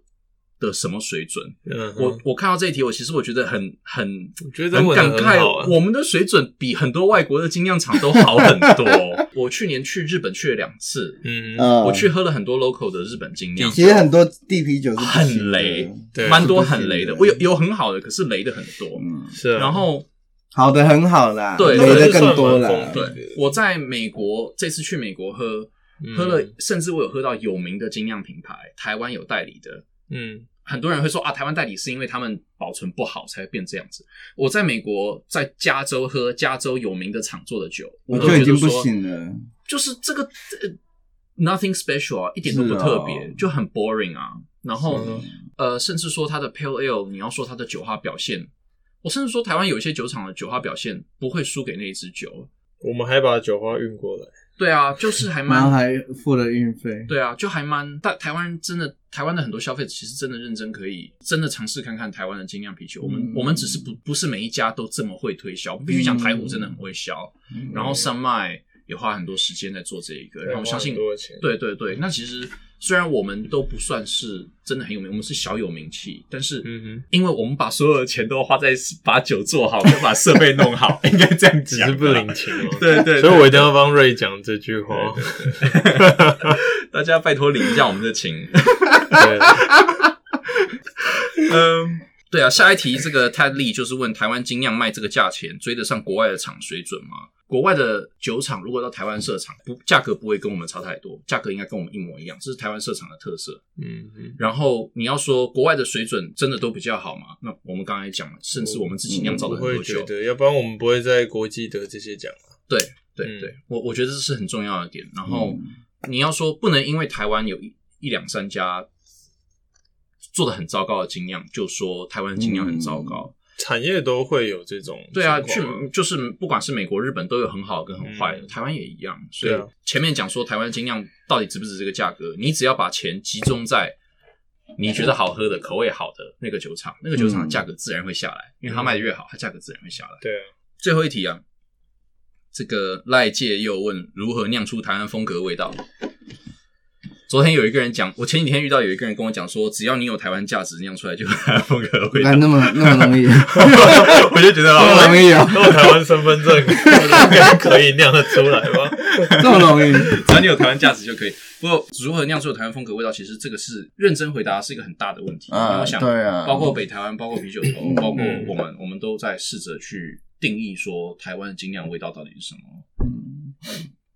的什么水准？嗯，我我看到这一题，我其实我觉得很很我觉得很感慨啊，我们的水准比很多外国的精酿厂都好很多。我去年去日本去了两次，嗯，嗯我去喝了很多 local 的日本精酿，其实很多地啤酒很雷，对蛮多很雷的。我有有很好的，可是雷的很多。嗯，是啊，然后好的很好啦，对雷的更多啦。对对，我在美国这次去美国喝，嗯喝了，甚至我有喝到有名的精酿品牌，台湾有代理的。嗯很多人会说啊，台湾代理是因为他们保存不好才会变这样子。我在美国，在加州喝加州有名的厂做的酒，我都就不觉得说，行了。就是这个、呃 nothing special 啊，一点都不特别，就很 boring 啊。然后嗯呃，甚至说它的 pale ale，你要说它的酒花表现，我甚至说台湾有一些酒厂的酒花表现不会输给那一支酒。我们还把酒花运过来，对啊，就是还蛮然后还付了运费，对啊，就还蛮但台湾真的台湾的很多消费者其实真的认真可以真的尝试看看台湾的精酿啤酒。我们嗯。我们只是不不是每一家都这么会推销，必须讲台虎真的很会销，嗯。然后上麦也花很多时间在做这一个，然后我相信对对对，那其实虽然我们都不算是真的很有名，我们是小有名气，但是嗯因为我们把所有的钱都花在把酒做好，跟把设备弄好，应该这样讲吧，是不领情哦。对对对所以我一定要帮瑞讲这句话。大家拜托领一下我们的情。对，嗯，对啊，下一题这个 Ted Lee 就是问台湾精酿卖这个价钱追得上国外的厂水准吗？国外的酒厂如果到台湾设厂，不价格不会跟我们差太多，价格应该跟我们一模一样，这是台湾设厂的特色。嗯嗯，然后你要说国外的水准真的都比较好吗？那我们刚才讲了，甚至我们自己酿造的很多酒，会觉得，要不然我们不会在国际得这些奖啊。对对嗯对，我我觉得这是很重要的点。然后嗯你要说不能因为台湾有一一两三家做的很糟糕的精酿，就说台湾精酿很糟糕。产业都会有这种对啊，去就是不管是美国、日本都有很好跟很坏的，嗯台湾也一样。所以前面讲说台湾精酿到底值不值这个价格，你只要把钱集中在你觉得好喝的、口味好的那个酒厂，那个酒厂的价格自然会下来，因为它卖的越好，它价格自然会下来。对啊，最后一题啊，这个赖介又问如何酿出台湾风格味道。昨天有一个人讲，我前几天遇到有一个人跟我讲说，只要你有台湾价值，酿出来就有台湾风格的味道那。那么那么容易，我就觉得这么容易啊，如果台湾身份证应该可以酿得出来吗？这么容易，只要你有台湾价值就可以。不过，如何酿出有台湾风格味道，其实这个是认真回答是一个很大的问题。我想，对啊，包括北台湾，包括啤酒头，嗯包括我们，我们都在试着去定义说台湾的精酿味道到底是什么。嗯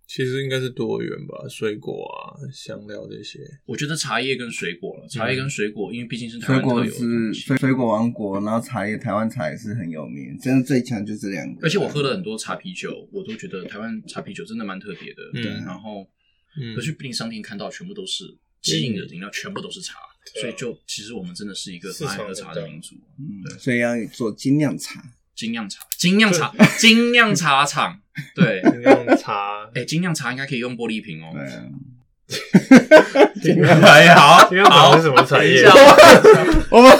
其实应该是多元吧，水果啊、香料这些。我觉得茶叶跟水果了，茶叶跟水果，因为毕竟是台水果湾特有的是。水水果王国，然后茶叶台湾茶也是很有名，真的最强就这两个。而且我喝了很多茶啤酒，我都觉得台湾茶啤酒真的蛮特别的。嗯然后嗯可去便利商店看到全部都是即饮的饮料，全部都是茶，对啊所以就其实我们真的是一个很爱喝茶的民族。嗯，所以要做精酿茶。精酿茶，精酿茶，精酿茶厂，对，精酿茶，哎，精酿茶应该可以用玻璃瓶哦。对啊，哎，好，精酿茶。好。是什么产业？我们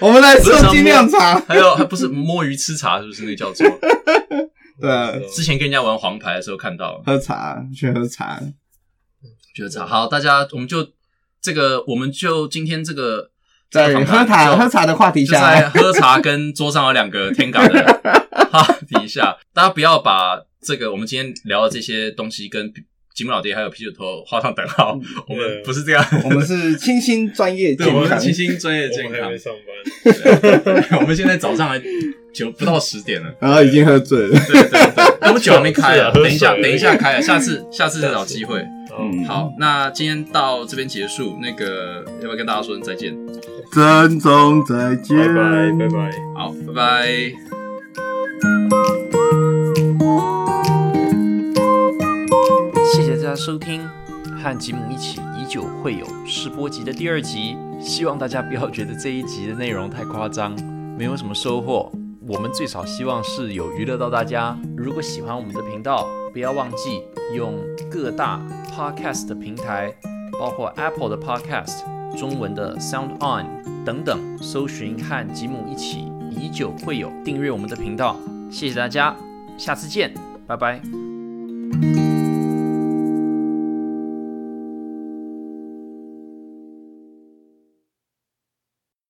我们来不是做精酿茶。还有，还不是摸鱼吃茶，是不是那个叫做？对啊，之前跟人家玩黄牌的时候看到，喝茶去喝茶。去喝茶。好，大家我们就这个，我们就今天这个在喝茶喝茶的话题下在，喝茶跟桌上有两个天港的 话题下，大家不要把这个我们今天聊的这些东西跟吉姆老爹还有啤酒头画上等号，我们不是这样，我们是清新专业对，健康。我们是清新专业健康们还没。上班，我们现在早上还九不到十点了，然后已经喝醉了。对对对，我们酒还没开啊，是啊等一下水等一下开啊，下次下次再找机会。嗯，好，那今天到这边结束，那个要不要跟大家说声再见？珍重再见，拜拜拜拜。好，拜拜。大家收听和吉姆一起以酒会友试播集的第二集，希望大家不要觉得这一集的内容太夸张，没有什么收获。我们最少希望是有娱乐到大家。如果喜欢我们的频道，不要忘记用各大 podcast 的平台，包括 Apple 的 Podcast、中文的 Sound On 等等，搜寻和吉姆一起以酒会友，订阅我们的频道。谢谢大家，下次见，拜拜。